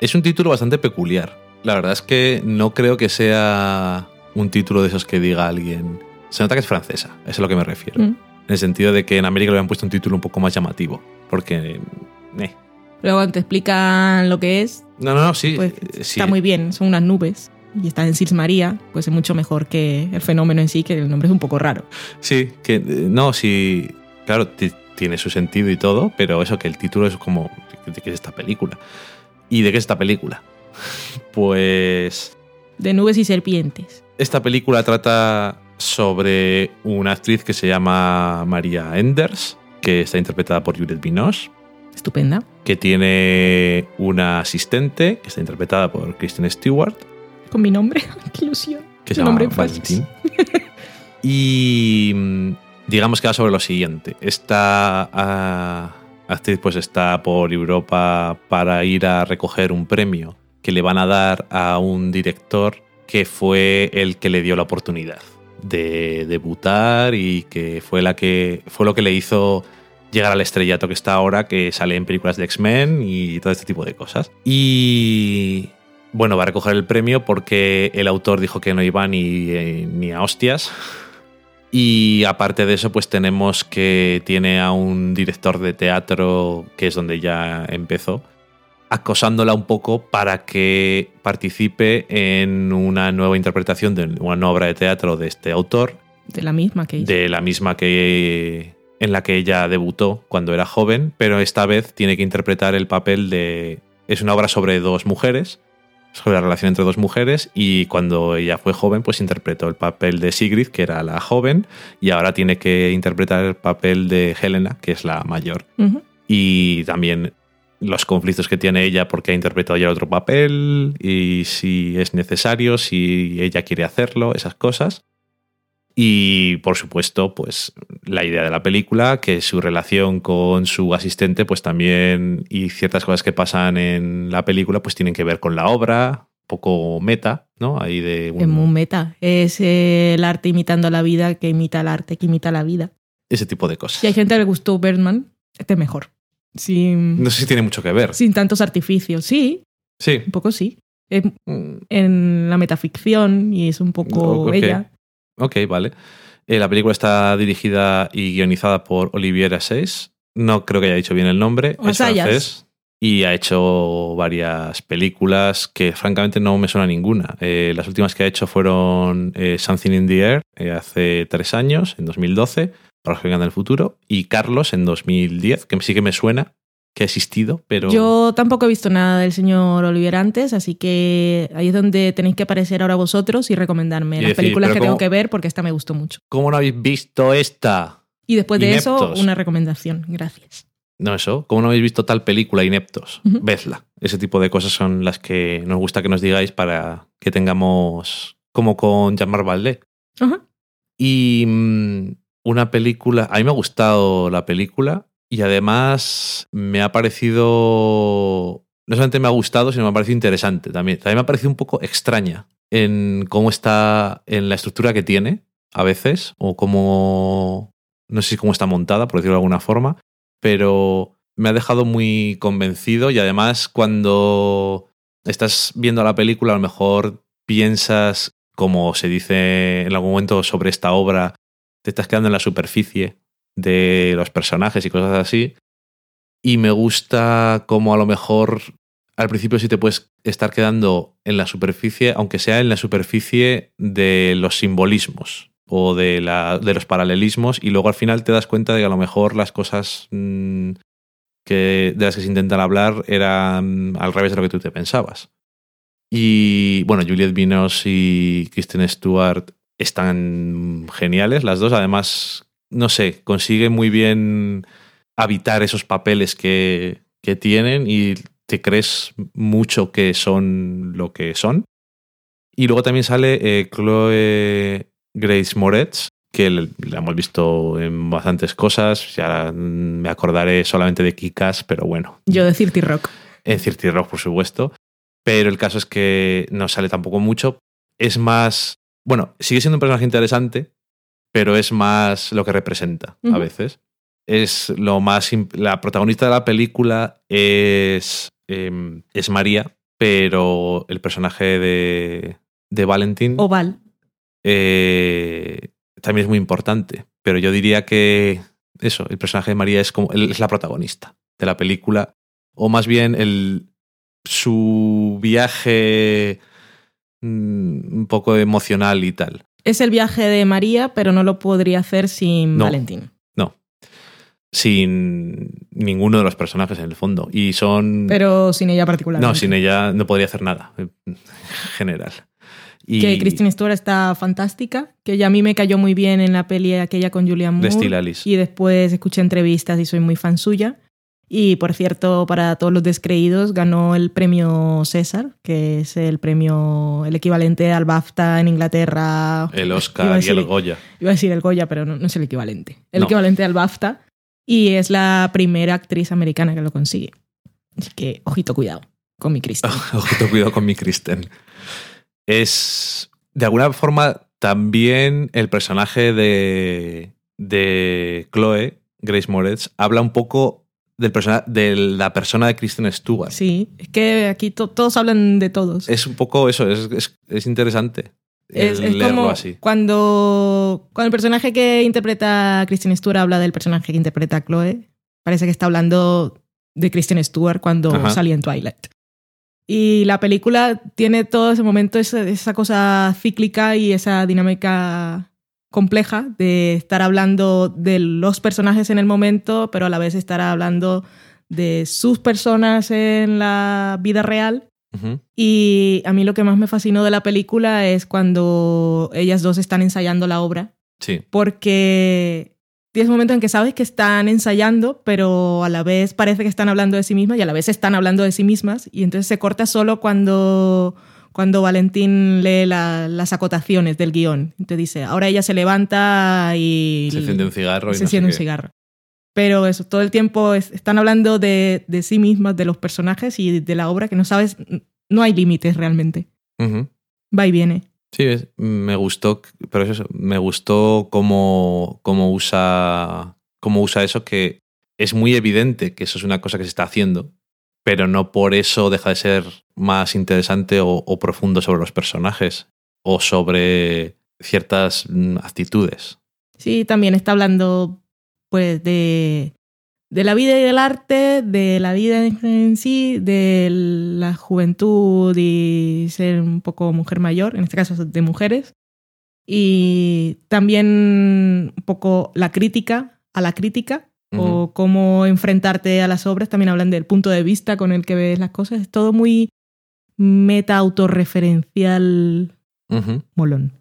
es un título bastante peculiar. La verdad es que no creo que sea un título de esos que diga alguien. Se nota que es francesa, eso es a lo que me refiero. Mm. En el sentido de que en América le habían puesto un título un poco más llamativo. Porque. eh. Luego cuando te explican lo que es, No, no, no, sí. pues eh, sí. está muy bien, son unas nubes y está en Sils Maria, pues es mucho mejor que el fenómeno en sí, que el nombre es un poco raro. Sí, que eh, no, sí, claro, ti- tiene su sentido y todo, pero eso que el título es como, ¿de qué es esta película? ¿Y de qué es esta película? Pues De nubes y serpientes. esta película trata sobre una actriz que se llama María Enders, que está interpretada por Juliette Binoche, Estupenda. que tiene una asistente, que está interpretada por Kristen Stewart, Con mi nombre, qué ilusión. que se llama nombre. Valentín. y mm, digamos que va sobre lo siguiente. Esta ah, actriz pues está por Europa para ir a recoger un premio que le van a dar a un director que fue el que le dio la oportunidad de debutar y que fue la que fue lo que le hizo llegar al estrellato que está ahora, que sale en películas de X-Men y todo este tipo de cosas. Y bueno, va a recoger el premio porque el autor dijo que no iba ni, eh, ni a hostias. Y aparte de eso, pues tenemos que tiene a un director de teatro, que es donde ya empezó, acosándola un poco para que participe en una nueva interpretación de una nueva obra de teatro de este autor, De la misma que hizo. de la misma que en la que ella debutó cuando era joven, pero esta vez tiene que interpretar el papel de es una obra sobre dos mujeres, sobre la relación entre dos mujeres, y cuando ella fue joven, pues interpretó el papel de Sigrid, que era la joven, y ahora tiene que interpretar el papel de Helena, que es la mayor. Y también los conflictos que tiene ella porque ha interpretado ya otro papel, y si es necesario, si ella quiere hacerlo, esas cosas. Y por supuesto, pues la idea de la película, que su relación con su asistente, pues también, y ciertas cosas que pasan en la película, pues tienen que ver con la obra, un poco meta, ¿no? Ahí de un- Es muy meta. Es eh, el arte imitando la vida que imita el arte que imita la vida. ese tipo de cosas. Si hay gente que le gustó Birdman, este es mejor. Sin, No sé si tiene mucho que ver. sin tantos artificios. Sí, Sí. un poco sí. Es Mm, en la metaficción y es un poco Ok. ella. Ok, vale. Eh, la película está dirigida y guionizada por Olivier Assayas. No creo que haya dicho bien el nombre. Es francés. Y ha hecho varias películas que francamente no me suena ninguna. Eh, las últimas que ha hecho fueron eh, Something in the Air hace tres años, en 2012, para los que vengan del futuro, y Carlos en 2010, que sí que me suena que ha existido, pero... Yo tampoco he visto nada del señor Olivier antes, así que ahí es donde tenéis que aparecer ahora vosotros y recomendarme Y las decir, películas que tengo que ver porque esta me gustó mucho. ¿Cómo no habéis visto esta? Y después de eso, una recomendación. Gracias. No, eso. ¿Cómo no habéis visto tal película, Ineptos? Ujú. Vedla. Ese tipo de cosas son las que nos gusta que nos digáis para que tengamos, como con Jean-Marc Valdé. Ajá. Y mm, una película, a mí me ha gustado la película y además me ha parecido, no solamente me ha gustado, sino me ha parecido interesante también. También me ha parecido un poco extraña en cómo está, en la estructura que tiene a veces, o cómo, no sé cómo está montada, por decirlo de alguna forma, pero me ha dejado muy convencido y además cuando estás viendo la película a lo mejor piensas, como se dice en algún momento sobre esta obra, te estás quedando en la superficie de los personajes y cosas así. Y me gusta como a lo mejor al principio sí te puedes estar quedando en la superficie, aunque sea en la superficie de los simbolismos o de, la, de los paralelismos, y luego al final te das cuenta de que a lo mejor las cosas mm, que, de las que se intentan hablar eran al revés de lo que tú te pensabas. Y bueno, Juliette Binoche y Kristen Stewart están geniales, las dos. Además, no sé, consiguen muy bien habitar esos papeles que, que tienen y te crees mucho que son lo que son. Y luego también sale eh, Chloe Grace Moretz, que la hemos visto en bastantes cosas. Ya me acordaré solamente de Kikas, pero bueno, Yo de Cirti Rock. en Cirti Rock, por supuesto. Pero el caso es que no sale tampoco mucho. Es más. Bueno, sigue siendo un personaje interesante, pero es más lo que representa a veces. Es lo más. La protagonista de la película es. em, es María, pero el personaje de. de Valentín Oval. eh, también es muy importante. Pero yo diría que eso, el personaje de María es como es la protagonista de la película. O más bien el, su viaje mm, un poco emocional y tal. Es el viaje de María, pero no lo podría hacer sin No. Valentín. No. Sin ninguno de los personajes en el fondo. Y son. Pero sin ella particularmente. no, sin ella no podría hacer nada. En general. Y Que Kristen Stewart está fantástica, que ya a mí me cayó muy bien en la peli aquella con Julian de Moore. Steel Alice. Y después escuché entrevistas y soy muy fan suya. Y por cierto, para todos los descreídos, ganó el premio César, que es el premio, el equivalente al BAFTA en Inglaterra. El Oscar y el Goya. Iba a decir el Goya, pero no, no es el equivalente. El No. equivalente al BAFTA. Y es la primera actriz americana que lo consigue. Así que, ojito, cuidado con mi Kristen. Ojito, cuidado con mi Kristen. Es, de alguna forma, también el personaje de, de Chloe, Grace Moretz, habla un poco del persona, de la persona de Kristen Stewart. Sí, es que aquí to- todos hablan de todos. Es un poco eso, es, es, es interesante Es, el es como así. cuando, cuando el personaje que interpreta a Kristen Stewart habla del personaje que interpreta a Chloe, parece que está hablando de Kristen Stewart cuando Ajá. salía en Twilight. Y la película tiene todo ese momento, esa, esa cosa cíclica y esa dinámica compleja de estar hablando de los personajes en el momento, pero a la vez estar hablando de sus personas en la vida real. Y a mí lo que más me fascinó de la película es cuando ellas dos están ensayando la obra, Sí. porque tienes momentos en que sabes que están ensayando, pero a la vez parece que están hablando de sí mismas y a la vez están hablando de sí mismas, y entonces se corta solo cuando, cuando Valentín lee la- las acotaciones del guion. Te dice, ahora ella se levanta y Se enciende un cigarro y se no sé enciende un qué. cigarro. Pero eso, todo el tiempo es- están hablando de, de sí mismas, de los personajes y de la obra, que no sabes, no hay límites realmente. Ujú. Va y viene. Sí, es- me gustó, pero es eso, me gustó cómo, cómo usa, cómo usa eso, que es muy evidente que eso es una cosa que se está haciendo, pero no por eso deja de ser más interesante o, profundo sobre los personajes o sobre ciertas mm, actitudes. Sí, también está hablando pues de, de la vida y del arte, de la vida en sí, de la juventud y ser un poco mujer mayor, en este caso de mujeres. Y también un poco la crítica a la crítica o cómo enfrentarte a las obras. También hablan del punto de vista con el que ves las cosas. Es todo muy meta autorreferencial molón.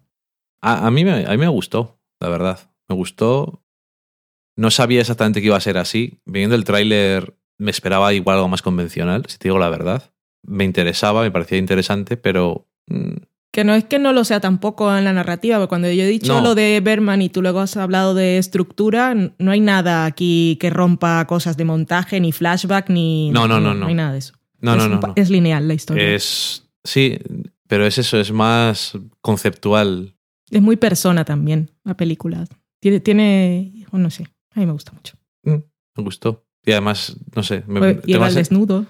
A, a mí me, a mí me gustó, la verdad. Me gustó. No sabía exactamente que iba a ser así. Viendo el tráiler me esperaba igual algo más convencional, si te digo la verdad. Me interesaba, me parecía interesante, pero mm, Que no es que no lo sea tampoco en la narrativa, porque cuando yo he dicho No. lo de Berman y tú luego has hablado de estructura, no hay nada aquí que rompa cosas de montaje, ni flashback, ni. No, no, no, No no. hay nada de eso. no, es, no, no. es lineal la historia. Es, Es. Sí, pero es eso, es más conceptual. muy persona también, la película. Tiene. tiene bueno, no sé, a mí me gusta mucho. Mm, Me gustó. Y además, no sé, me, Pues, Llega al desnudo.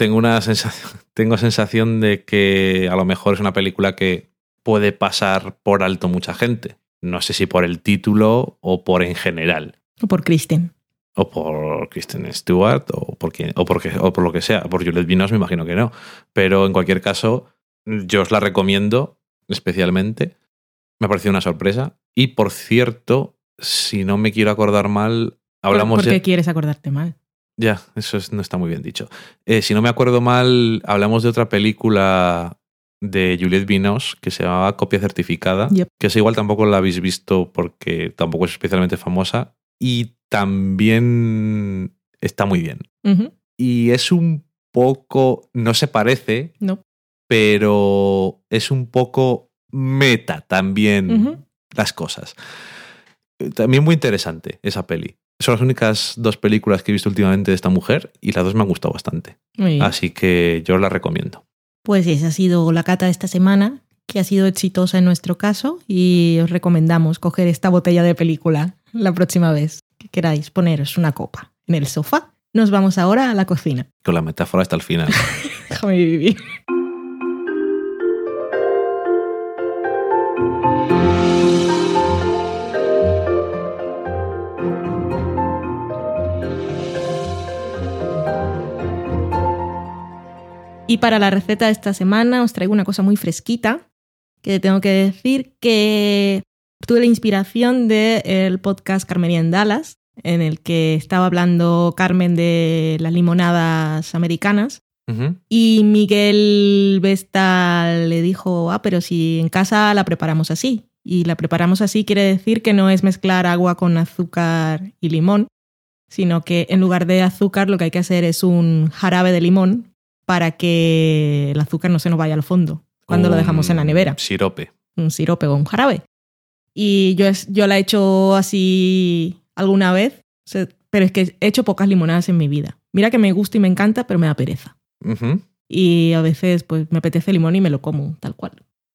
Tengo una sensación, tengo sensación de que a lo mejor es una película que puede pasar por alto mucha gente. No sé si por el título o por en general. O por Kristen. O por Kristen Stewart o por, quien- o, porque, o por lo que sea. Por Juliette Binoche me imagino que no. Pero en cualquier caso, yo os la recomiendo especialmente. Me ha parecido una sorpresa. Y por cierto, si no me quiero acordar mal, hablamos ¿Por ya- qué quieres acordarte mal? Ya, eso es- no está muy bien dicho. Eh, si no me acuerdo mal, hablamos de otra película de Juliette Binoche que se llamaba Copia Certificada, Yep. que es igual tampoco la habéis visto porque tampoco es especialmente famosa y también está muy bien. Y es un poco, no se parece, No. pero es un poco meta también las cosas. También muy interesante esa peli. Son las únicas dos películas que he visto últimamente de esta mujer y las dos me han gustado bastante. Así que yo las recomiendo. Pues esa ha sido la cata de esta semana, que ha sido exitosa en nuestro caso y os recomendamos coger esta botella de película la próxima vez que queráis poneros una copa en el sofá. Nos vamos ahora a la cocina. Con la metáfora hasta el final. Déjame vivir. Y para la receta de esta semana os traigo una cosa muy fresquita, que tengo que decir que tuve la inspiración del podcast Carmería en Dallas, en el que estaba hablando Carmen de las limonadas americanas. Y Miguel Vesta le dijo, ah, pero si en casa la preparamos así. Y la preparamos así quiere decir que no es mezclar agua con azúcar y limón, sino que en lugar de azúcar lo que hay que hacer es un jarabe de limón para que el azúcar no se nos vaya al fondo cuando lo dejamos en la nevera Sirope. un sirope o un jarabe. Y yo, es, yo la he hecho así alguna vez, pero es que he hecho pocas limonadas en mi vida. Mira que me gusta y me encanta, pero me da pereza. Y a veces pues me apetece limón y me lo como, tal cual.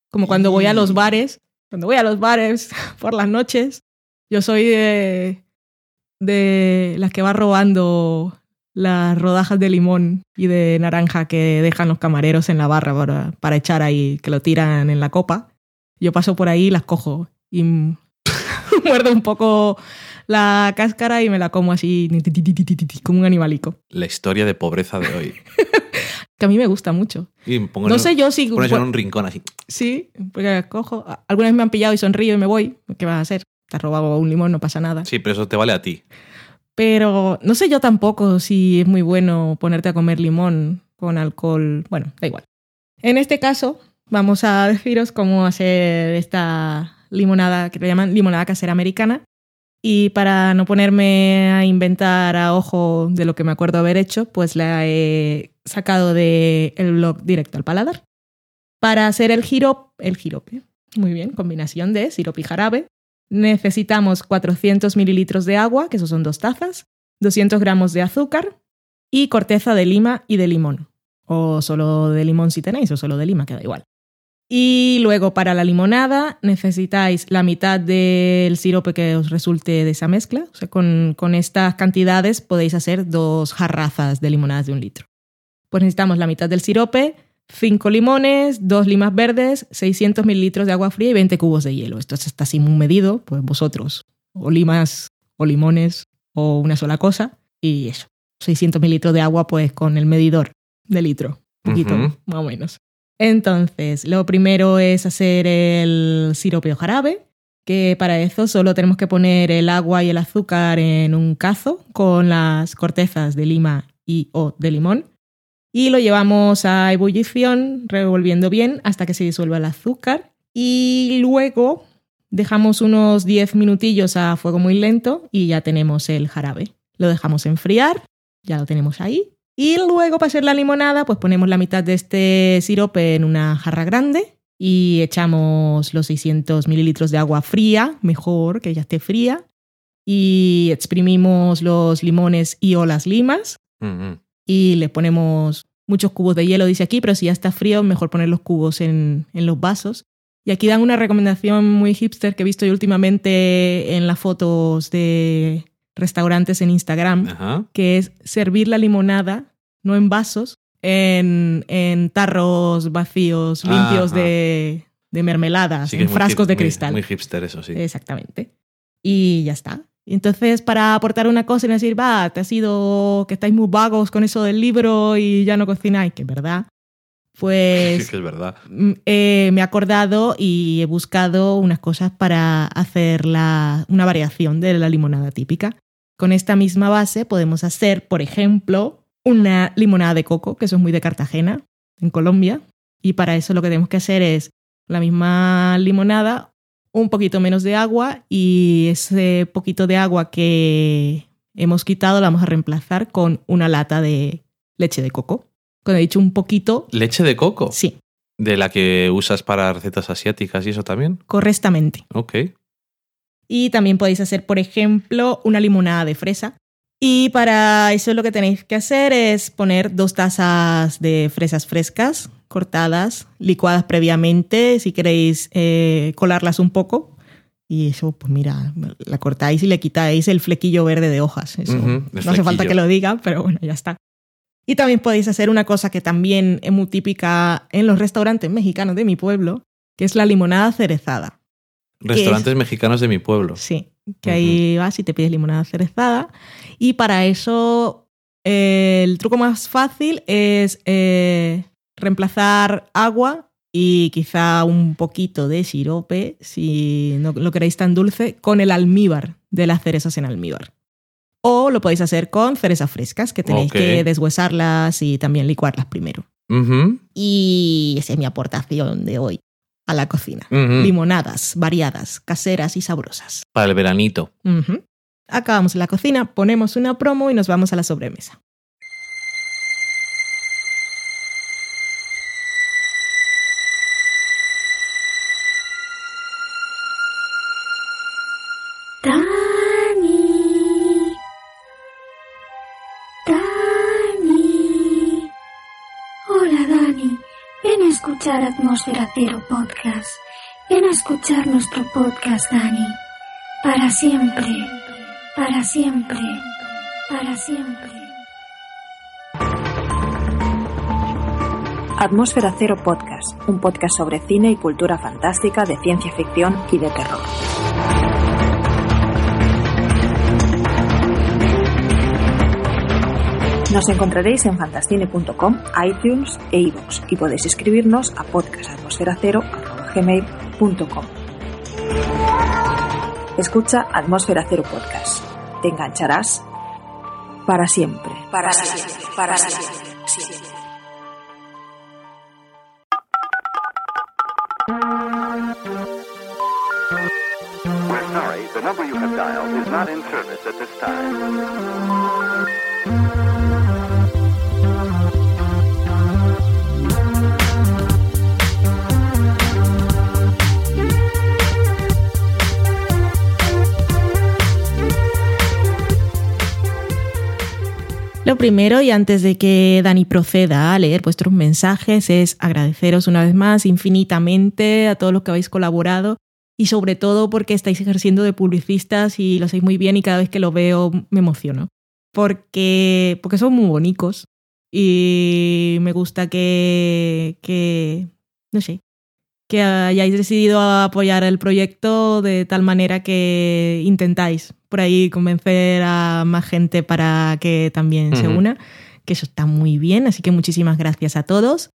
Como cuando voy a los bares, cuando voy a los bares por las noches, yo soy de, de las que va robando las rodajas de limón y de naranja que dejan los camareros en la barra para, para echar ahí, que lo tiran en la copa. Yo paso por ahí, las cojo y muerdo un poco la cáscara y me la como así como un animalico. La historia de pobreza de hoy. Que a mí me gusta mucho. Y pongo No en- sé yo si... pones en un rincón así. Sí, porque cojo. Algunas me han pillado y sonrío y me voy. ¿Qué vas a hacer? Te has robado un limón, no pasa nada. Sí, pero eso te vale a ti. Pero no sé yo tampoco si es muy bueno ponerte a comer limón con alcohol. Bueno, da igual. En este caso, vamos a deciros cómo hacer esta limonada que le llaman limonada casera americana. Y para no ponerme a inventar a ojo de lo que me acuerdo haber hecho, pues la he sacado del el blog directo al paladar. Para hacer el giro, el girope, muy bien, combinación de sirope y jarabe, necesitamos 400 mililitros de agua, que eso son dos tazas, 200 gramos de azúcar y corteza de lima y de limón. O solo de limón si tenéis, o solo de lima, queda igual. Y luego para la limonada necesitáis la mitad del sirope que os resulte de esa mezcla. Con, con estas cantidades podéis hacer dos jarrazas de limonadas de un litro. Pues necesitamos la mitad del sirope, 5 limones, 2 limas verdes, 600 mililitros de agua fría y 20 cubos de hielo. Esto está así muy medido, pues vosotros, o limas, o limones, o una sola cosa, y eso. 600 mililitros de agua, pues con el medidor de litro, un poquito, más o menos. Entonces, lo primero es hacer el sirope o jarabe, que para eso solo tenemos que poner el agua y el azúcar en un cazo con las cortezas de lima y o de limón y lo llevamos a ebullición revolviendo bien hasta que se disuelva el azúcar y luego dejamos unos 10 minutillos a fuego muy lento y ya tenemos el jarabe. Lo dejamos enfriar, ya lo tenemos ahí. Y luego para hacer la limonada pues ponemos la mitad de este sirope en una jarra grande y echamos los 600 mililitros de agua fría, mejor que ya esté fría, y exprimimos los limones y o las limas Ujú. Y le ponemos muchos cubos de hielo, dice aquí, pero si ya está frío, mejor poner los cubos en, en los vasos. Y aquí dan una recomendación muy hipster que he visto yo últimamente en las fotos de restaurantes en Instagram, Ajá. que es servir la limonada, no en vasos, en, en tarros vacíos, limpios Ajá. de, de mermeladas, Sí en frascos hip- de muy- cristal. Muy hipster, eso sí. Exactamente. Y ya está. Entonces, para aportar una cosa y decir, va, te ha sido que estáis muy vagos con eso del libro y ya no cocináis, que es verdad, pues que es verdad. mm, eh, me he acordado y he buscado unas cosas para hacer la- una variación de la limonada típica. Con esta misma base podemos hacer, por ejemplo, una limonada de coco, que eso es muy de Cartagena, en Colombia. Y para eso lo que tenemos que hacer es la misma limonada, un poquito menos de agua y ese poquito de agua que hemos quitado la vamos a reemplazar con una lata de leche de coco. Cuando he dicho un poquito, Leche de coco. sí, De la que usas para recetas asiáticas y eso también. correctamente. Ok. Y también podéis hacer, por ejemplo, una limonada de fresa. Y para eso lo que tenéis que hacer es poner dos tazas de fresas frescas, cortadas, licuadas previamente, si queréis eh, colarlas un poco. Y eso, pues mira, la cortáis y le quitáis el flequillo verde de hojas. Eso no hace falta que lo diga, pero bueno, ya está. Y también podéis hacer una cosa que también es muy típica en los restaurantes mexicanos de mi pueblo, que es la limonada cerezada. Restaurantes mexicanos de mi pueblo. Sí, que ahí vas y te pides limonada cerezada. Y para eso, eh, el truco más fácil es eh, reemplazar agua y quizá un poquito de sirope, si no lo queréis tan dulce, con el almíbar de las cerezas en almíbar. O lo podéis hacer con cerezas frescas, que tenéis que deshuesarlas y también licuarlas primero. Y esa es mi aportación de hoy a la cocina. Limonadas variadas, caseras y sabrosas. Para el veranito. Acabamos la cocina, ponemos una promo y nos vamos a la sobremesa. Escuchar Atmósfera Cero Podcast. Ven a escuchar nuestro podcast, Dani. Para siempre. Para siempre. Para siempre. Atmósfera Cero Podcast, un podcast sobre cine y cultura fantástica, de ciencia ficción y de terror. Nos encontraréis en fantascine.com, iTunes e iVoox y podéis escribirnos a podcastatmosferacero.gmail.com Escucha Atmósfera Cero Podcast. Te engancharás para siempre, para siempre, para siempre. siempre. We're sorry, the number you have dialed is not in service at this time. Primero, y antes de que Dani proceda a leer vuestros mensajes, es agradeceros una vez más infinitamente a todos los que habéis colaborado y sobre todo porque estáis ejerciendo de publicistas y lo hacéis muy bien y cada vez que lo veo me emociono. Porque, porque son muy bonitos y me gusta que, que, no sé, que hayáis decidido apoyar el proyecto de tal manera que intentáis por ahí convencer a más gente para que también se una, que eso está muy bien, así que muchísimas gracias a todos.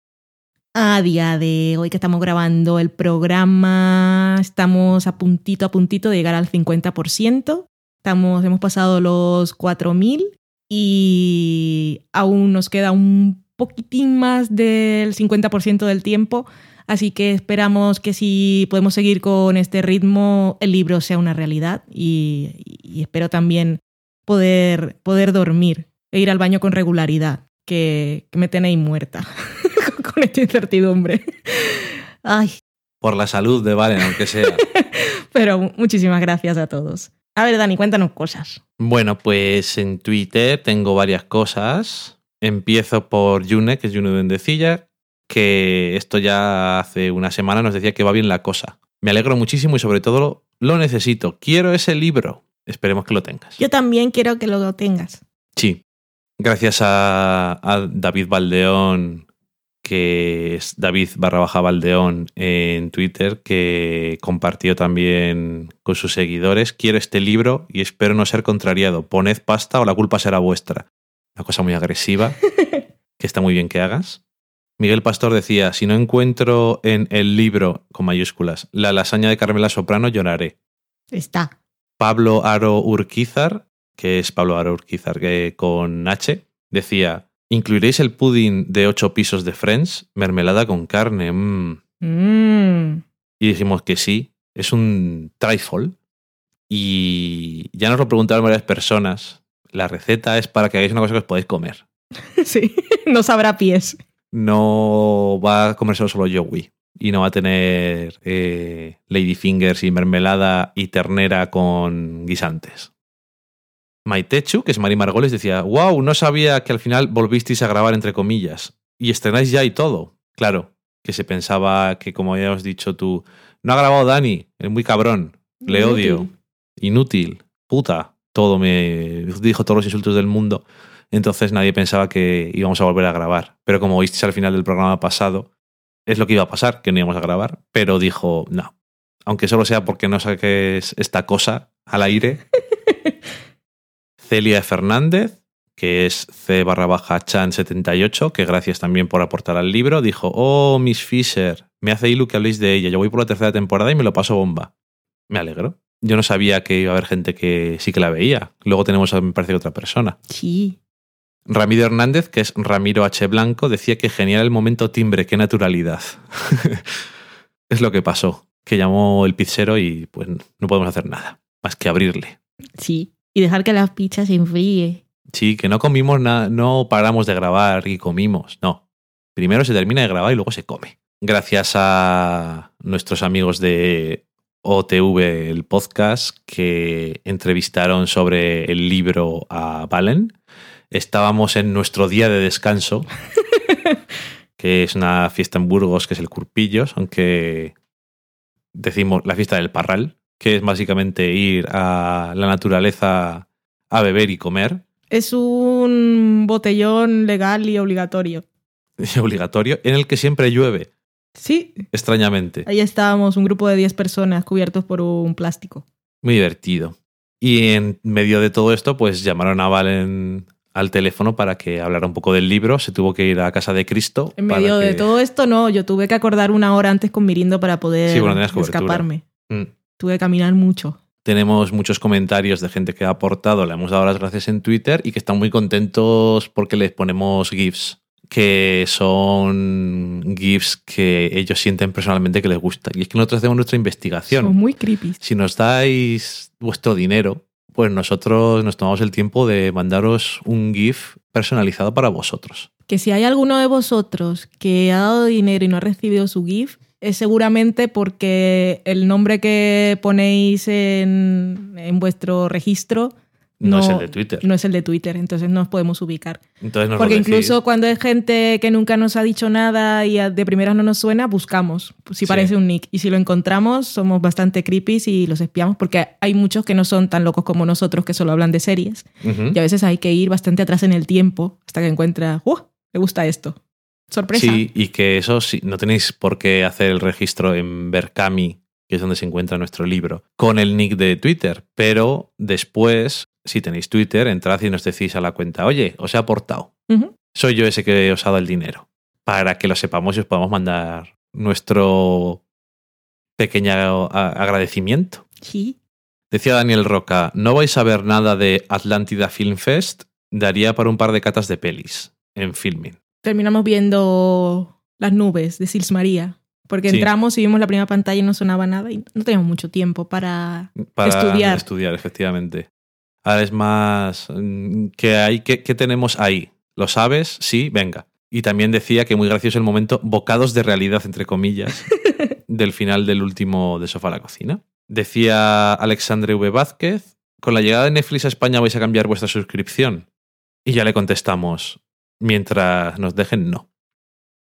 A día de hoy que estamos grabando el programa, estamos a puntito a puntito de llegar al 50%. Estamos, hemos pasado los 4.000 y aún nos queda un poquitín más del 50% del tiempo. Así que esperamos que si podemos seguir con este ritmo, el libro sea una realidad y, y espero también poder, poder dormir e ir al baño con regularidad, que, que me tenéis muerta con esta incertidumbre. Ay, Por la salud de Valen, aunque sea. pero muchísimas gracias a todos. A ver, Dani, cuéntanos cosas. Bueno, pues en Twitter tengo varias cosas. Empiezo por Yune, que es Yune Bendecilla, que esto ya hace una semana nos decía que va bien la cosa. Me alegro muchísimo y sobre todo lo, lo necesito. Quiero ese libro. Esperemos que lo tengas. Yo también quiero que lo tengas. Sí. Gracias a, a David Valdeón, que es David barra baja Valdeón en Twitter, que compartió también con sus seguidores. Quiero este libro y espero no ser contrariado. Poned pasta o la culpa será vuestra. Una cosa muy agresiva, que está muy bien que hagas. Miguel Pastor decía, si no encuentro en el libro, con mayúsculas, la lasaña de Carmela Soprano, lloraré. Está. Pablo Aro Urquizar, que es Pablo Aro Urquizar que con H, decía, ¿incluiréis el pudding de ocho pisos de Friends? Mermelada con carne. mm". Mm. Y dijimos que sí, es un trifle. Y ya nos lo preguntaron varias personas. La receta es para que hagáis una cosa que os podáis comer. Sí, no sabrá pies. No va a comérselo solo Joey. Y no va a tener eh, ladyfingers y mermelada y ternera con guisantes. Maitechu, que es Mari Margoles, decía, wow, no sabía que al final volvisteis a grabar entre comillas. Y estrenáis ya y todo. Claro, que se pensaba que, como habíamos dicho tú, no ha grabado Dani, es muy cabrón, le Inútil. odio, inútil, puta, todo me dijo todos los insultos del mundo. Entonces nadie pensaba que íbamos a volver a grabar. Pero como oísteis al final del programa pasado, es lo que iba a pasar, que no íbamos a grabar. Pero dijo, no, aunque solo sea porque no saques esta cosa al aire. Celia Fernández, que es C barra baja Chan 78, que gracias también por aportar al libro, dijo, oh, Miss Fisher, me hace ilu que habléis de ella. Yo voy por la tercera temporada y me lo paso bomba. Me alegro. Yo no sabía que iba a haber gente que sí que la veía. Luego tenemos, me parece, que otra persona. Sí. Ramiro Hernández, que es Ramiro H. Blanco, decía que genial el momento timbre, qué naturalidad. es lo que pasó, que llamó el pizzero y pues no podemos hacer nada, más que abrirle. Sí. Y dejar que las pizzas se enfríe. Sí, que no comimos nada, no paramos de grabar y comimos, no. Primero se termina de grabar y luego se come. Gracias a nuestros amigos de OTV, el podcast, que entrevistaron sobre el libro a Valen. Estábamos en nuestro día de descanso, que es una fiesta en Burgos, que es el Curpillos, aunque decimos la fiesta del Parral, que es básicamente ir a la naturaleza a beber y comer. Es un botellón legal y obligatorio. obligatorio, en el que siempre llueve, Sí. extrañamente. Ahí estábamos, un grupo de 10 personas cubiertos por un plástico. Muy divertido. Y en medio de todo esto, pues llamaron a Valen al teléfono para que hablara un poco del libro. Se tuvo que ir a casa de Cristo. En para medio de que- todo esto, no, yo tuve que acordar una hora antes con Mirindo para poder Sí, bueno, escaparme. Mm. Tuve que caminar mucho. Tenemos muchos comentarios de gente que ha aportado, le hemos dado las gracias en Twitter y que están muy contentos porque les ponemos GIFs, que son GIFs que ellos sienten personalmente que les gusta. Y es que nosotros hacemos nuestra investigación. Son muy creepy. Si nos dais vuestro dinero, pues nosotros nos tomamos el tiempo de mandaros un GIF personalizado para vosotros. Que si hay alguno de vosotros que ha dado dinero y no ha recibido su GIF, es seguramente porque el nombre que ponéis en, en vuestro registro No, es el de Twitter. no es el de Twitter, entonces no nos podemos ubicar. Entonces Porque incluso cuando hay gente que nunca nos ha dicho nada y de primeras no nos suena, buscamos si Sí. parece un nick. Y si lo encontramos, somos bastante creepy y los espiamos porque hay muchos que no son tan locos como nosotros que solo hablan de series. Y a veces hay que ir bastante atrás en el tiempo hasta que encuentra, ¡uh! Me gusta esto. Sorpresa. Sí, y que eso sí, no tenéis por qué hacer el registro en Berkami, que es donde se encuentra nuestro libro, con el nick de Twitter. Pero después, si tenéis Twitter, entrad y nos decís a la cuenta, oye, os he aportado. Soy yo ese que os ha dado el dinero. Para que lo sepamos y os podamos mandar nuestro pequeño agradecimiento. Sí. Decía Daniel Roca, no vais a ver nada de Atlántida Film Fest, daría para un par de catas de pelis en filming. Terminamos viendo las nubes de Sils María. Porque Sí. entramos y vimos la primera pantalla y no sonaba nada y no teníamos mucho tiempo para... Para Estudiar. Estudiar, efectivamente. Ahora es más. mm, ¿Qué, hay, qué, qué tenemos ahí? ¿Lo sabes? Sí, venga. Y también decía que muy gracioso el momento, bocados de realidad, entre comillas, del final del último de Sofá a la Cocina. Decía Alexandre V. Vázquez, con la llegada de Netflix a España vais a cambiar vuestra suscripción. Y ya le contestamos, mientras nos dejen, no.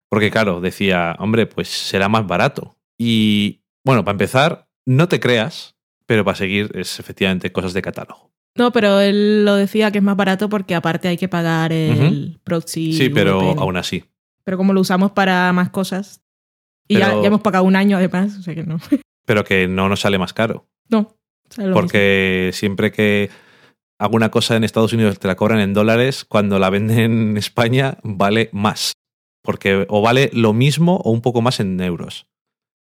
Porque claro, decía, hombre, pues será más barato. Y bueno, para empezar, no te creas, pero para seguir es efectivamente cosas de catálogo. No, pero él lo decía que es más barato porque aparte hay que pagar el proxy. Sí, pero VPN. aún así. Pero como lo usamos para más cosas. Y ya, Pero- ya hemos pagado un año además, o sea que no. Pero que no nos sale más caro. No. Porque siempre que hago una cosa en Estados Unidos te la cobran en dólares, cuando la venden en España vale más. Porque o vale lo mismo o un poco más en euros.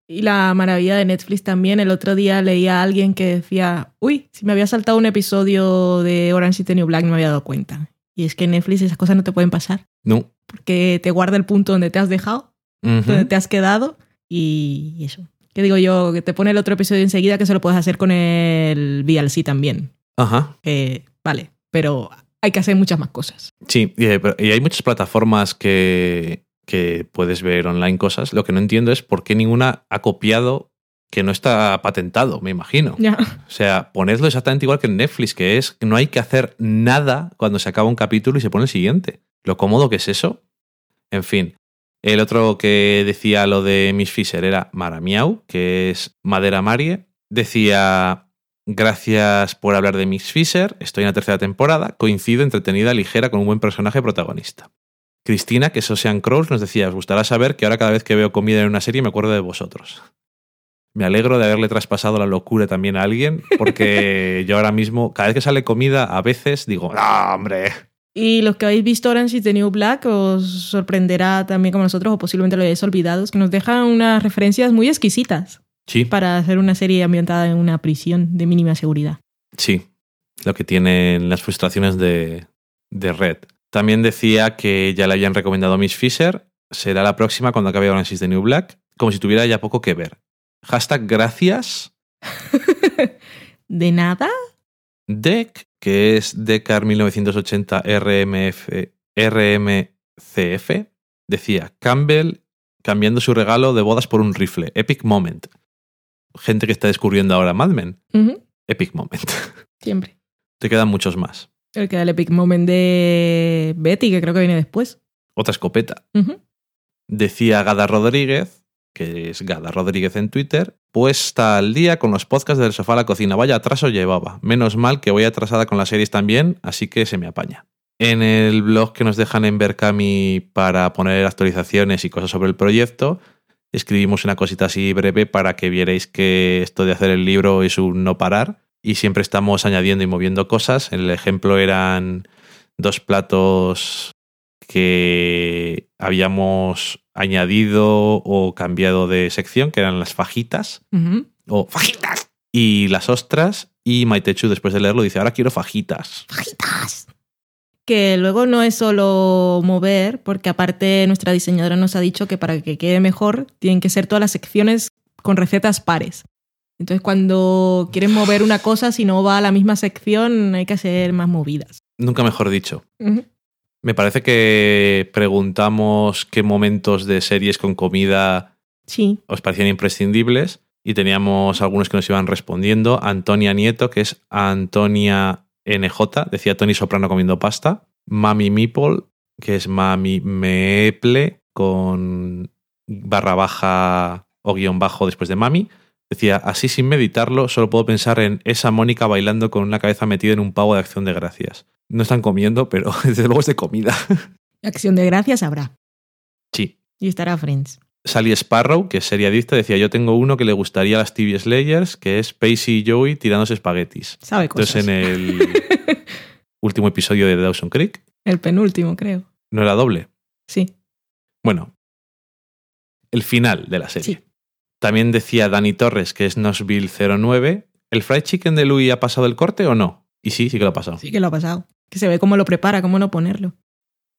Y la maravilla de Netflix también. El otro día leía a alguien que decía, uy, si me había saltado un episodio de Orange is the New Black no me había dado cuenta. Y es que en Netflix esas cosas no te pueden pasar. No. Porque te guarda el punto donde te has dejado, donde te has quedado y eso. ¿Qué digo yo? Que te pone el otro episodio enseguida que se lo puedes hacer con el VLC también. Ajá. Que vale, pero hay que hacer muchas más cosas. Sí, y, eh, y hay muchas plataformas que, que puedes ver online cosas. Lo que no entiendo es por qué ninguna ha copiado que no está patentado, me imagino. O sea, ponedlo exactamente igual que en Netflix, que es que no hay que hacer nada cuando se acaba un capítulo y se pone el siguiente. Lo cómodo que es eso. En fin. El otro que decía lo de Miss Fisher era Maramiau, que es Madera Marie. Decía, gracias por hablar de Miss Fisher, estoy en la tercera temporada, coincido, entretenida, ligera, con un buen personaje protagonista. Cristina, que es Ocean Crows, nos decía, os gustará saber que ahora cada vez que veo comida en una serie me acuerdo de vosotros. Me alegro de haberle traspasado la locura también a alguien, porque yo ahora mismo, cada vez que sale comida, a veces digo, ¡ah, hombre! Y los que habéis visto Orange is the New Black os sorprenderá también como nosotros, o posiblemente lo hayáis olvidado, es que nos dejan unas referencias muy exquisitas Sí, para hacer una serie ambientada en una prisión de mínima seguridad. sí, lo que tienen las frustraciones de, de Red. También decía que ya le habían recomendado Miss Fisher, será la próxima cuando acabe Orange is the New Black, como si tuviera ya poco que ver. Hashtag gracias, ¿De nada? Deck, que es Decar 1980 RMF, RMCF, decía Campbell cambiando su regalo de bodas por un rifle. Epic moment. Gente que está descubriendo ahora Mad Men. Epic moment. Siempre. Te quedan muchos más. El que da el epic moment de Betty, que creo que viene después. Otra escopeta. Decía Gada Rodríguez, que es Gada Rodríguez en Twitter, puesta al día con los podcasts del sofá a la cocina. Vaya atraso llevaba. Menos mal que voy atrasada con las series también, así que se me apaña. En el blog que nos dejan en Berkami para poner actualizaciones y cosas sobre el proyecto, escribimos una cosita así breve para que vierais que esto de hacer el libro es un no parar y siempre estamos añadiendo y moviendo cosas. En el ejemplo eran dos platos que habíamos añadido o cambiado de sección, que eran las fajitas o fajitas. y las ostras. Y Maitechu, después de leerlo, dice, ahora quiero fajitas. ¡Fajitas! Que luego no es solo mover, porque aparte nuestra diseñadora nos ha dicho que para que quede mejor tienen que ser todas las secciones con recetas pares. Entonces cuando quieren mover una cosa, si no va a la misma sección, hay que hacer más movidas. Nunca mejor dicho. Me parece que preguntamos qué momentos de series con comida Sí. os parecían imprescindibles y teníamos algunos que nos iban respondiendo. Antonia Nieto, que es Antonia NJ, decía Tony Soprano comiendo pasta. Mami Meeple, que es Mami Meeple con barra baja o guion bajo después de Mami. Decía, así sin meditarlo, solo puedo pensar en esa Mónica bailando con una cabeza metida en un pavo de acción de gracias. No están comiendo, pero desde luego es de comida. Acción de gracias habrá. Sí, Y estará Friends. Sally Sparrow, que es seriadista, decía, yo tengo uno que le gustaría a las TV Slayers, que es Pacey y Joey tirándose espaguetis. Sabe cosas. Entonces en el último episodio de Dawson Creek, El penúltimo, creo. no era doble. Sí. Bueno, el final de la serie. Sí. También decía Dani Torres, que es Nosville 09, ¿el fried chicken de Louis ha pasado el corte o no? Y sí, sí que lo ha pasado. Sí que lo ha pasado. Que se ve cómo lo prepara, cómo no ponerlo.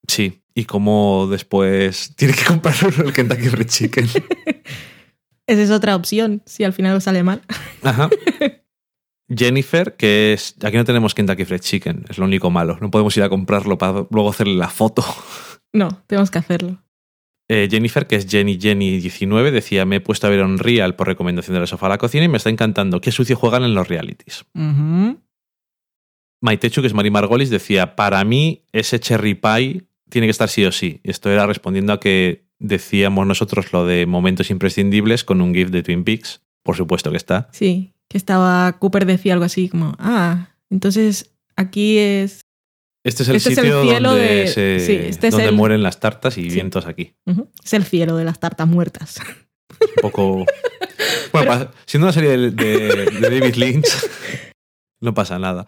Sí, y como después tiene que comprar el Kentucky Fried Chicken. Esa es otra opción, si al final sale mal. Ajá. Jennifer, que es. Aquí no tenemos Kentucky Fried Chicken, es lo único malo. No podemos ir a comprarlo para luego hacerle la foto. No, tenemos que hacerlo. Eh, Jennifer, que es Jenny Jenny19, decía: Me he puesto a ver Unreal por recomendación de la sofá a la cocina y me está encantando. Qué sucio juegan en los realities. Ujú. Maitechu, que es Mari Margolis, decía: Para mí, ese cherry pie tiene que estar sí o sí. Esto era respondiendo a que decíamos nosotros lo de momentos imprescindibles con un GIF de Twin Peaks. Por supuesto que está. Sí, que estaba. Cooper decía algo así como: Ah, entonces aquí es. Este es el Este es el sitio cielo donde, de- se- sí, este es donde el- mueren las tartas y Sí. vientos aquí. Es el cielo de las tartas muertas. Un poco. Bueno, siendo una serie de, de- de David Lynch, no pasa nada.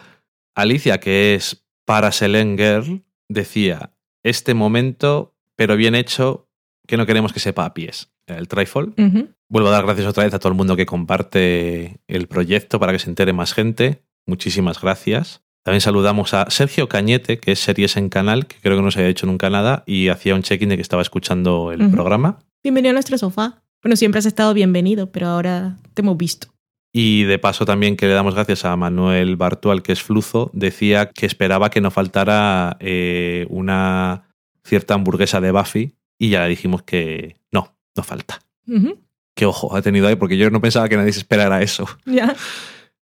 Alicia, que es para Selene Girl, decía: Este momento, pero bien hecho, que no queremos que sepa a pies. El trifle. Ujú. Vuelvo a dar gracias otra vez a todo el mundo que comparte el proyecto para que se entere más gente. Muchísimas gracias. También saludamos a Sergio Cañete, que es Series en Canal, que creo que no se había hecho nunca nada, y hacía un check-in de que estaba escuchando el programa. Bienvenido a nuestro sofá. Bueno, siempre has estado bienvenido, pero ahora te hemos visto. Y de paso también que le damos gracias a Manuel Bartual, que es Fluzo, decía que esperaba que no faltara eh, una cierta hamburguesa de Buffy, y ya le dijimos que no, no falta. Ujú. Qué ojo ha tenido ahí, porque yo no pensaba que nadie se esperara eso.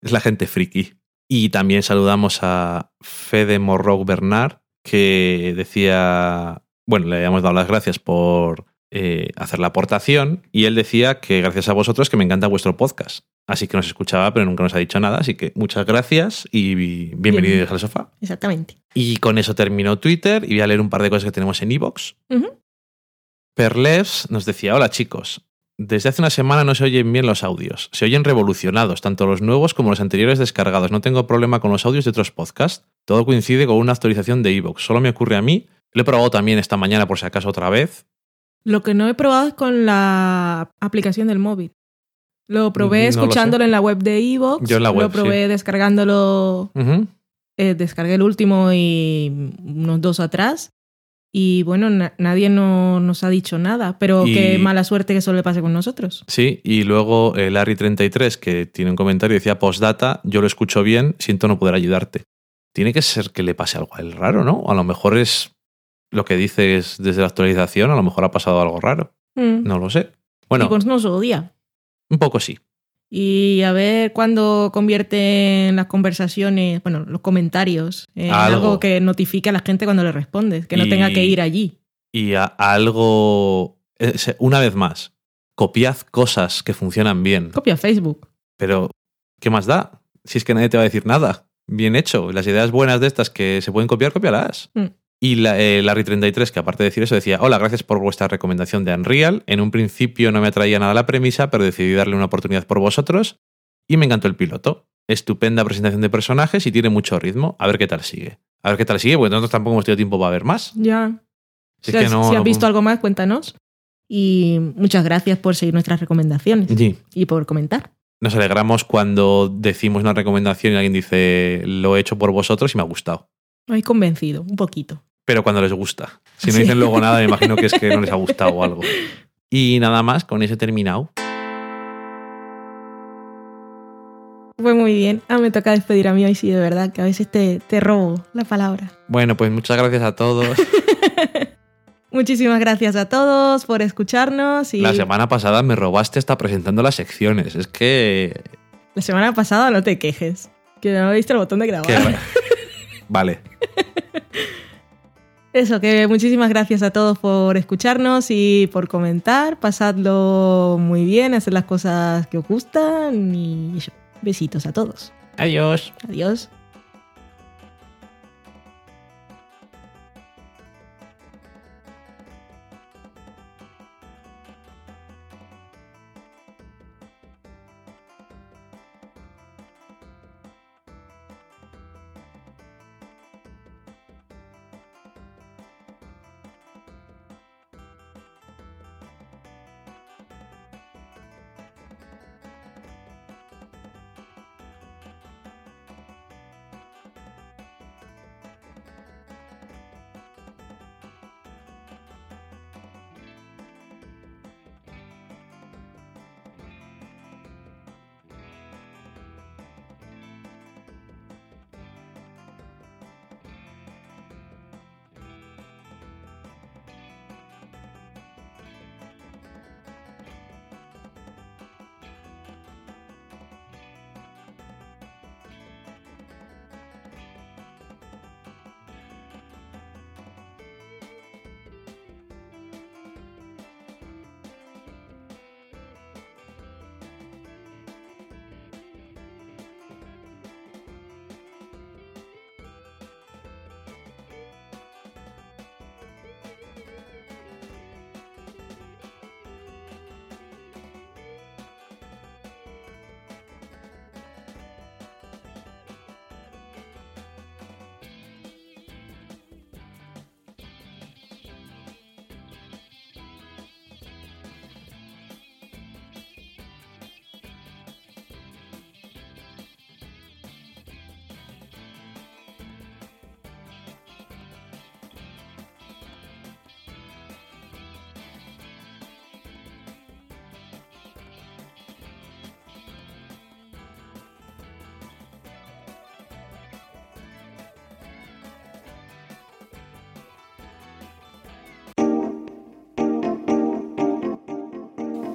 Es la gente friki. Y también saludamos a Fede Morrow Bernard, que decía, bueno, le habíamos dado las gracias por eh, hacer la aportación, y él decía que gracias a vosotros que me encanta vuestro podcast. Así que nos escuchaba, pero nunca nos ha dicho nada, así que muchas gracias y bienvenidos Bien. al sofá. Exactamente. Y con eso terminó Twitter y voy a leer un par de cosas que tenemos en iVoox. Ujú. Perlevs nos decía, hola chicos, desde hace una semana no se oyen bien los audios, se oyen revolucionados, tanto los nuevos como los anteriores descargados, no tengo problema con los audios de otros podcasts, todo coincide con una actualización de iVoox, solo me ocurre a mí, lo he probado también esta mañana por si acaso otra vez, Lo que no he probado es con la aplicación del móvil. Lo probé No lo sé. escuchándolo en la web de Evox. Yo en la web, Lo probé descargándolo. Eh, descargué el último y unos dos atrás. Y bueno, na- nadie no, nos ha dicho nada. Pero Y- qué mala suerte que eso le pase con nosotros. Sí, y luego el Larry33, que tiene un comentario, decía postdata, yo lo escucho bien, siento no poder ayudarte. Tiene que ser que le pase algo a él raro, ¿no? A lo mejor es lo que dices desde la actualización, a lo mejor ha pasado algo raro. Mm. No lo sé. Bueno, Y pues nos odia. un poco sí. Y a ver cuándo convierte en las conversaciones, bueno, los comentarios, en Algo. algo. que notifique a la gente cuando le respondes, que no Y- tenga que ir allí. Y a, a algo, eh, una vez más, copiad cosas que funcionan bien. Copia Facebook. Pero, ¿qué más da? Si es que nadie te va a decir nada. Bien hecho. Las ideas buenas de estas que se pueden copiar, cópialas. Mm. Y la, eh, Larry33, que aparte de decir eso, decía, hola, gracias por vuestra recomendación de Unreal. En un principio no me atraía nada la premisa, pero decidí darle una oportunidad por vosotros. Y me encantó el piloto. Estupenda presentación de personajes y tiene mucho ritmo. A ver qué tal sigue. A ver qué tal sigue, porque nosotros tampoco hemos tenido tiempo para ver más. Ya. Si es que has, no- si has no- visto algo más, cuéntanos. Y muchas gracias por seguir nuestras recomendaciones Sí. y por comentar. Nos alegramos cuando decimos una recomendación y alguien dice lo he hecho por vosotros y me ha gustado. Me habéis convencido, un poquito. Pero cuando les gusta. Si no Sí. dicen luego nada, me imagino que es que no les ha gustado o algo. Y nada más, con eso he terminado. Fue muy bien. Ah, me toca despedir a mí hoy, sí, de verdad, que a veces te, te robo la palabra. Bueno, pues muchas gracias a todos. Muchísimas gracias a todos por escucharnos y La semana pasada me robaste hasta presentando las secciones. Es que... la semana pasada no te quejes, que no viste el botón de grabar. Vale. Eso, que muchísimas gracias a todos por escucharnos y por comentar. Pasadlo muy bien, hacer las cosas que os gustan y eso. Besitos a todos. Adiós. Adiós.